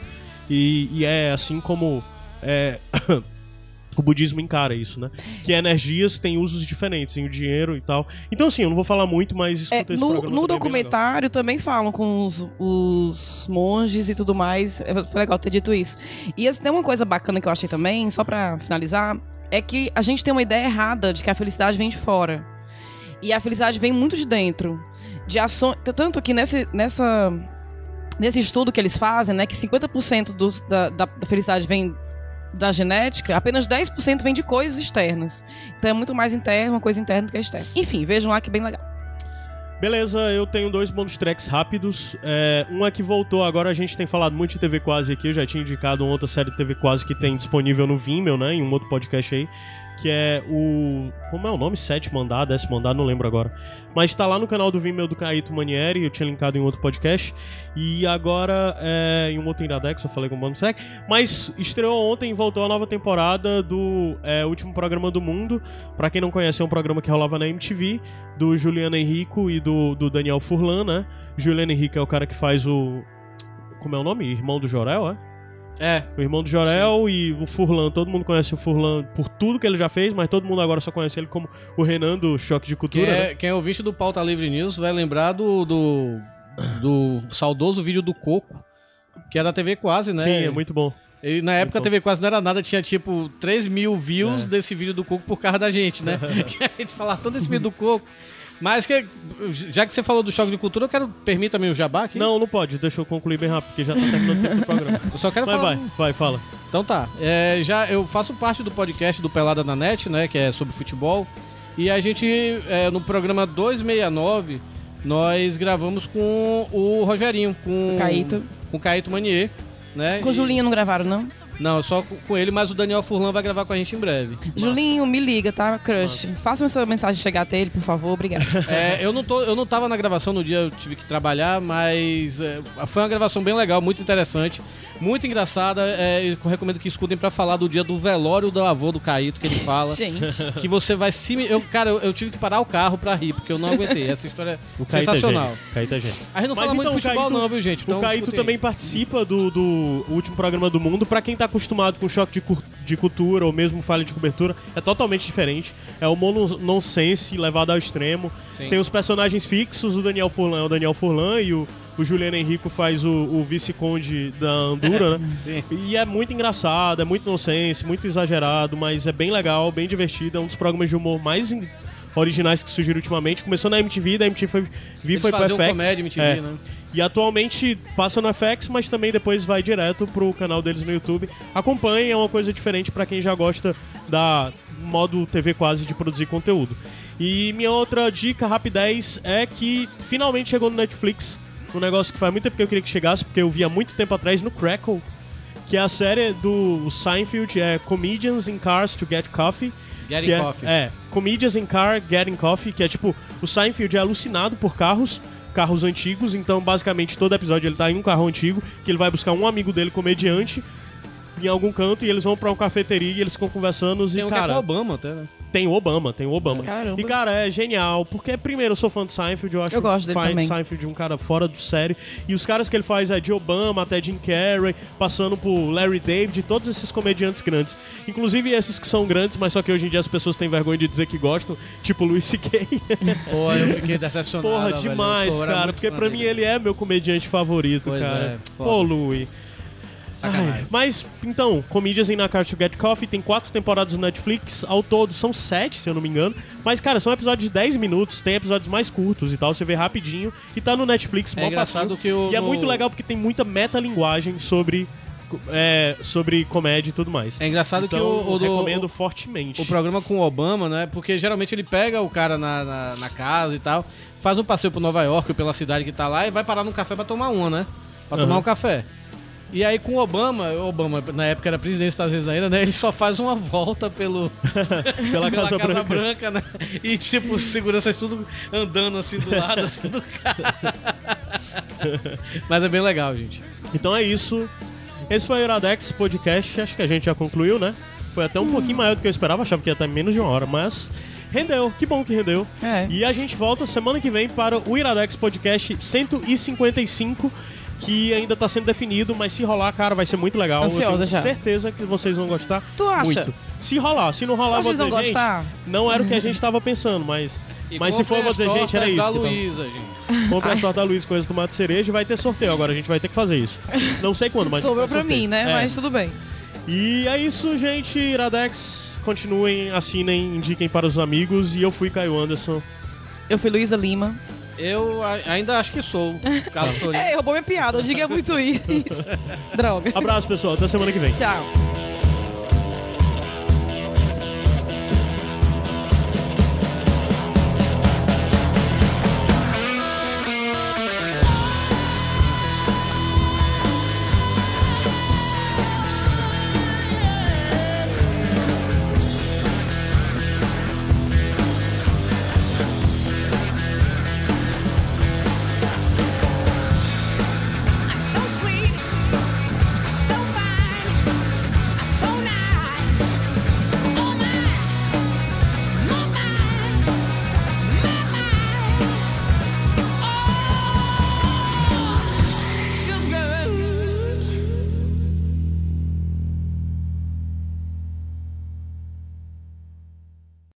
A: E, e é assim como é, o budismo encara isso, né? Que energias têm usos diferentes, em o dinheiro e tal. Então, assim, eu não vou falar muito, mas escuta
B: É, no no
A: é
B: documentário também falam com os, os monges e tudo mais. É, Foi legal ter dito isso. E assim, tem uma coisa bacana que eu achei também, só pra finalizar, é que a gente tem uma ideia errada de que a felicidade vem de fora. E a felicidade vem muito de dentro. De ações. Tanto que nesse, nessa, nesse estudo que eles fazem, né, que 50% dos, da, da felicidade vem da genética, apenas 10% vem de coisas externas. Então é muito mais interno, uma coisa interna do que externa. Enfim, vejam lá que bem legal.
A: Beleza, eu tenho dois bônus tracks rápidos. É, um é que voltou, agora a gente tem falado muito de TV Quase aqui, eu já tinha indicado uma outra série de TV Quase que tem disponível no Vimeo, né, em um outro podcast aí, que é o... como é o nome? Sétimo andar, décimo andar, não lembro agora. Mas tá lá no canal do Vimeo do Caíto Manieri, eu tinha linkado em outro podcast, e agora é, em um outro Iradex, eu falei com o track, mas estreou ontem e voltou a nova temporada do é, Último Programa do Mundo, Pra quem não conhece, é um programa que rolava na MTV, do Juliano Henrico e do, do Daniel Furlan, né? Juliano Henrico é o cara que faz o. Como é o nome? Irmão do Jorel, é?
C: É,
A: O irmão do Jorel e o Furlan. Todo mundo conhece o Furlan por tudo que ele já fez, mas todo mundo agora só conhece ele como o Renan do Choque de
C: quem
A: Cultura,
C: é,
A: né?
C: quem é ouvinte do Pauta Livre News vai lembrar do, do, do saudoso vídeo do Coco, que é da TV Quase, né?
A: Sim, é muito bom.
C: E na época a
A: bom.
C: TV Quase não era nada, tinha tipo 3 mil views
A: É.
C: desse vídeo do Coco por causa da gente, né? que a gente falava tanto desse vídeo do Coco. Mas que, já que você falou do choque de cultura, eu quero. Permita-me o jabá aqui.
A: Não, não pode, deixa eu concluir bem rápido, porque já tá terminando o tempo do programa.
C: Eu só quero
A: Mas
C: falar.
A: vai, vai, fala.
C: Então tá. É, já eu faço parte do podcast do Pelada na Net, né? Que é sobre futebol. E a gente, é, no programa 269, nós gravamos com o Rogerinho, com
B: Caíto.
C: com o Caíto Manier, né?
B: Com o
C: E-
B: Julinho não gravaram, não?
C: Não, só com, ele, mas o Daniel Furlan vai gravar com a gente em breve.
B: Julinho, me liga, tá? Crush. Faça essa mensagem chegar até ele, por favor. Obrigada.
C: É, eu, não tô, eu não tava na gravação no dia, eu tive que trabalhar, mas é, foi uma gravação bem legal, muito interessante, muito engraçada. É, eu recomendo que escutem pra falar do dia do velório do avô do Caíto, que ele fala.
B: Gente.
C: que você vai se. Eu, cara, eu, eu tive que parar o carro pra rir, porque eu não aguentei. Essa história é
A: O Caíto
C: sensacional.
A: É. Caíto é.
C: A gente não
A: Mas
C: fala muito
A: então,
C: de futebol,
A: Caíto-
C: não, viu, gente? Então,
A: o Caíto também participa do, do último programa do mundo. Pra quem tá acostumado com choque de, de cultura ou mesmo falha de cobertura, é totalmente diferente. É o mono nonsense levado ao extremo.
C: Sim.
A: Tem os personagens fixos, o Daniel Furlan é o Daniel Furlan e o, o Juliano Henrico faz o, o vice-conde da Andura, né?
C: Sim.
A: E é muito engraçado, é muito nonsense, muito exagerado, mas é bem legal, bem divertido. É um dos programas de humor mais in- originais que surgiram ultimamente. Começou na MTV, da MTV foi, vi, foi pro FX.
C: comédia MTV,
A: É.
C: né?
A: E atualmente passa no FX, mas também depois vai direto pro canal deles no YouTube. Acompanhe, é uma coisa diferente pra quem já gosta da modo TV quase de produzir conteúdo. E minha outra dica rapidez é que finalmente chegou no Netflix um negócio que faz muito tempo que eu queria que chegasse, porque eu vi há muito tempo atrás no Crackle, que é a série do Seinfeld, é Comedians in Cars to Get Coffee.
C: Getting
A: é,
C: Coffee.
A: É, Comedians in Car Getting Coffee, que é tipo, o Seinfeld é alucinado por carros, carros antigos, então basicamente todo episódio ele tá em um carro antigo, que ele vai buscar um amigo dele comediante em algum canto e eles vão pra uma cafeteria e eles ficam conversando
C: Tem
A: e
C: um que é
A: cara,
C: Obama até, né?
A: Tem o Obama, tem o Obama.
B: Caramba.
A: E, cara, é genial, porque, primeiro, eu sou fã do Seinfeld, eu acho
B: Eu gosto dele também.
A: Seinfeld um cara fora do sério. E os caras que ele faz é de Obama até Jim Carrey, passando por Larry David, todos esses comediantes grandes. Inclusive esses que são grandes, mas só que hoje em dia as pessoas têm vergonha de dizer que gostam, tipo Louis C.K.
C: Pô, eu fiquei decepcionado.
A: Porra,
C: velho.
A: demais,
C: era
A: cara, porque pra mim ele é meu comediante favorito,
C: Pois
A: cara.
C: é, foda.
A: Pô, Louis.
C: Sacanagem.
A: Mas, então, Comedians in a Car to Get Coffee tem quatro temporadas no Netflix, ao todo são sete, se eu não me engano. Mas, cara, são episódios de 10 minutos, tem episódios mais curtos e tal, você vê rapidinho e tá no Netflix,
C: É
A: mó
C: engraçado que o-
A: E é
C: no-
A: muito legal porque tem muita metalinguagem sobre, é, sobre comédia e tudo mais.
C: É engraçado
A: então,
C: que o, o do-
A: recomendo
C: o-
A: fortemente.
C: o programa com o Obama, né? Porque geralmente ele pega o cara na, na, na casa e tal, faz um passeio por Nova York ou pela cidade que tá lá e vai parar num café pra tomar uma, né? Pra tomar
A: Aham.
C: um café. E aí com o Obama, Obama na época era presidente dos Estados Unidos ainda, né? Ele só faz uma volta pelo
A: Pela
C: pela
A: Casa, Branca.
C: Branca. né? E tipo, os seguranças tudo andando assim do lado assim do cara. Mas é bem legal, gente.
A: Então é isso. Esse foi o Iradex Podcast. Acho que a gente já concluiu, né? Foi até um pouquinho maior do que eu esperava. Achava que ia estar menos de uma hora, mas rendeu. Que bom que rendeu.
B: É.
A: E a gente volta semana que vem para o Iradex Podcast 155. Que ainda tá sendo definido, mas se rolar, cara, vai ser muito legal.
B: Ansiosa
A: eu tenho
B: já.
A: certeza que vocês vão gostar.
B: Tu acha?
A: Muito. Se rolar, se não rolar,
B: Vocês vão
A: dizer, gente,
B: gostar?
A: não era o que a gente tava pensando, mas.
C: E
A: mas se for, eu vou
C: comprem
A: dizer,
C: as
A: gente, era isso.
C: da
A: tava-
C: Luísa, gente.
A: Compre as tortas Luiz, coisas do Mato Cereja e vai ter sorteio. Agora a gente vai ter que fazer isso. Não sei quando, mas.
B: Sobrou
A: vai
B: pra mim, né?
A: É.
B: Mas tudo bem.
A: E é isso, gente. Iradex, continuem, assinem, indiquem para os amigos. E eu fui Caio Anderson.
B: Eu fui Luísa Lima.
C: Eu ainda acho que sou. Carlos.
B: É, roubou minha piada. Eu digo é muito isso. Droga.
A: Abraço, pessoal. Até semana que vem.
B: Tchau.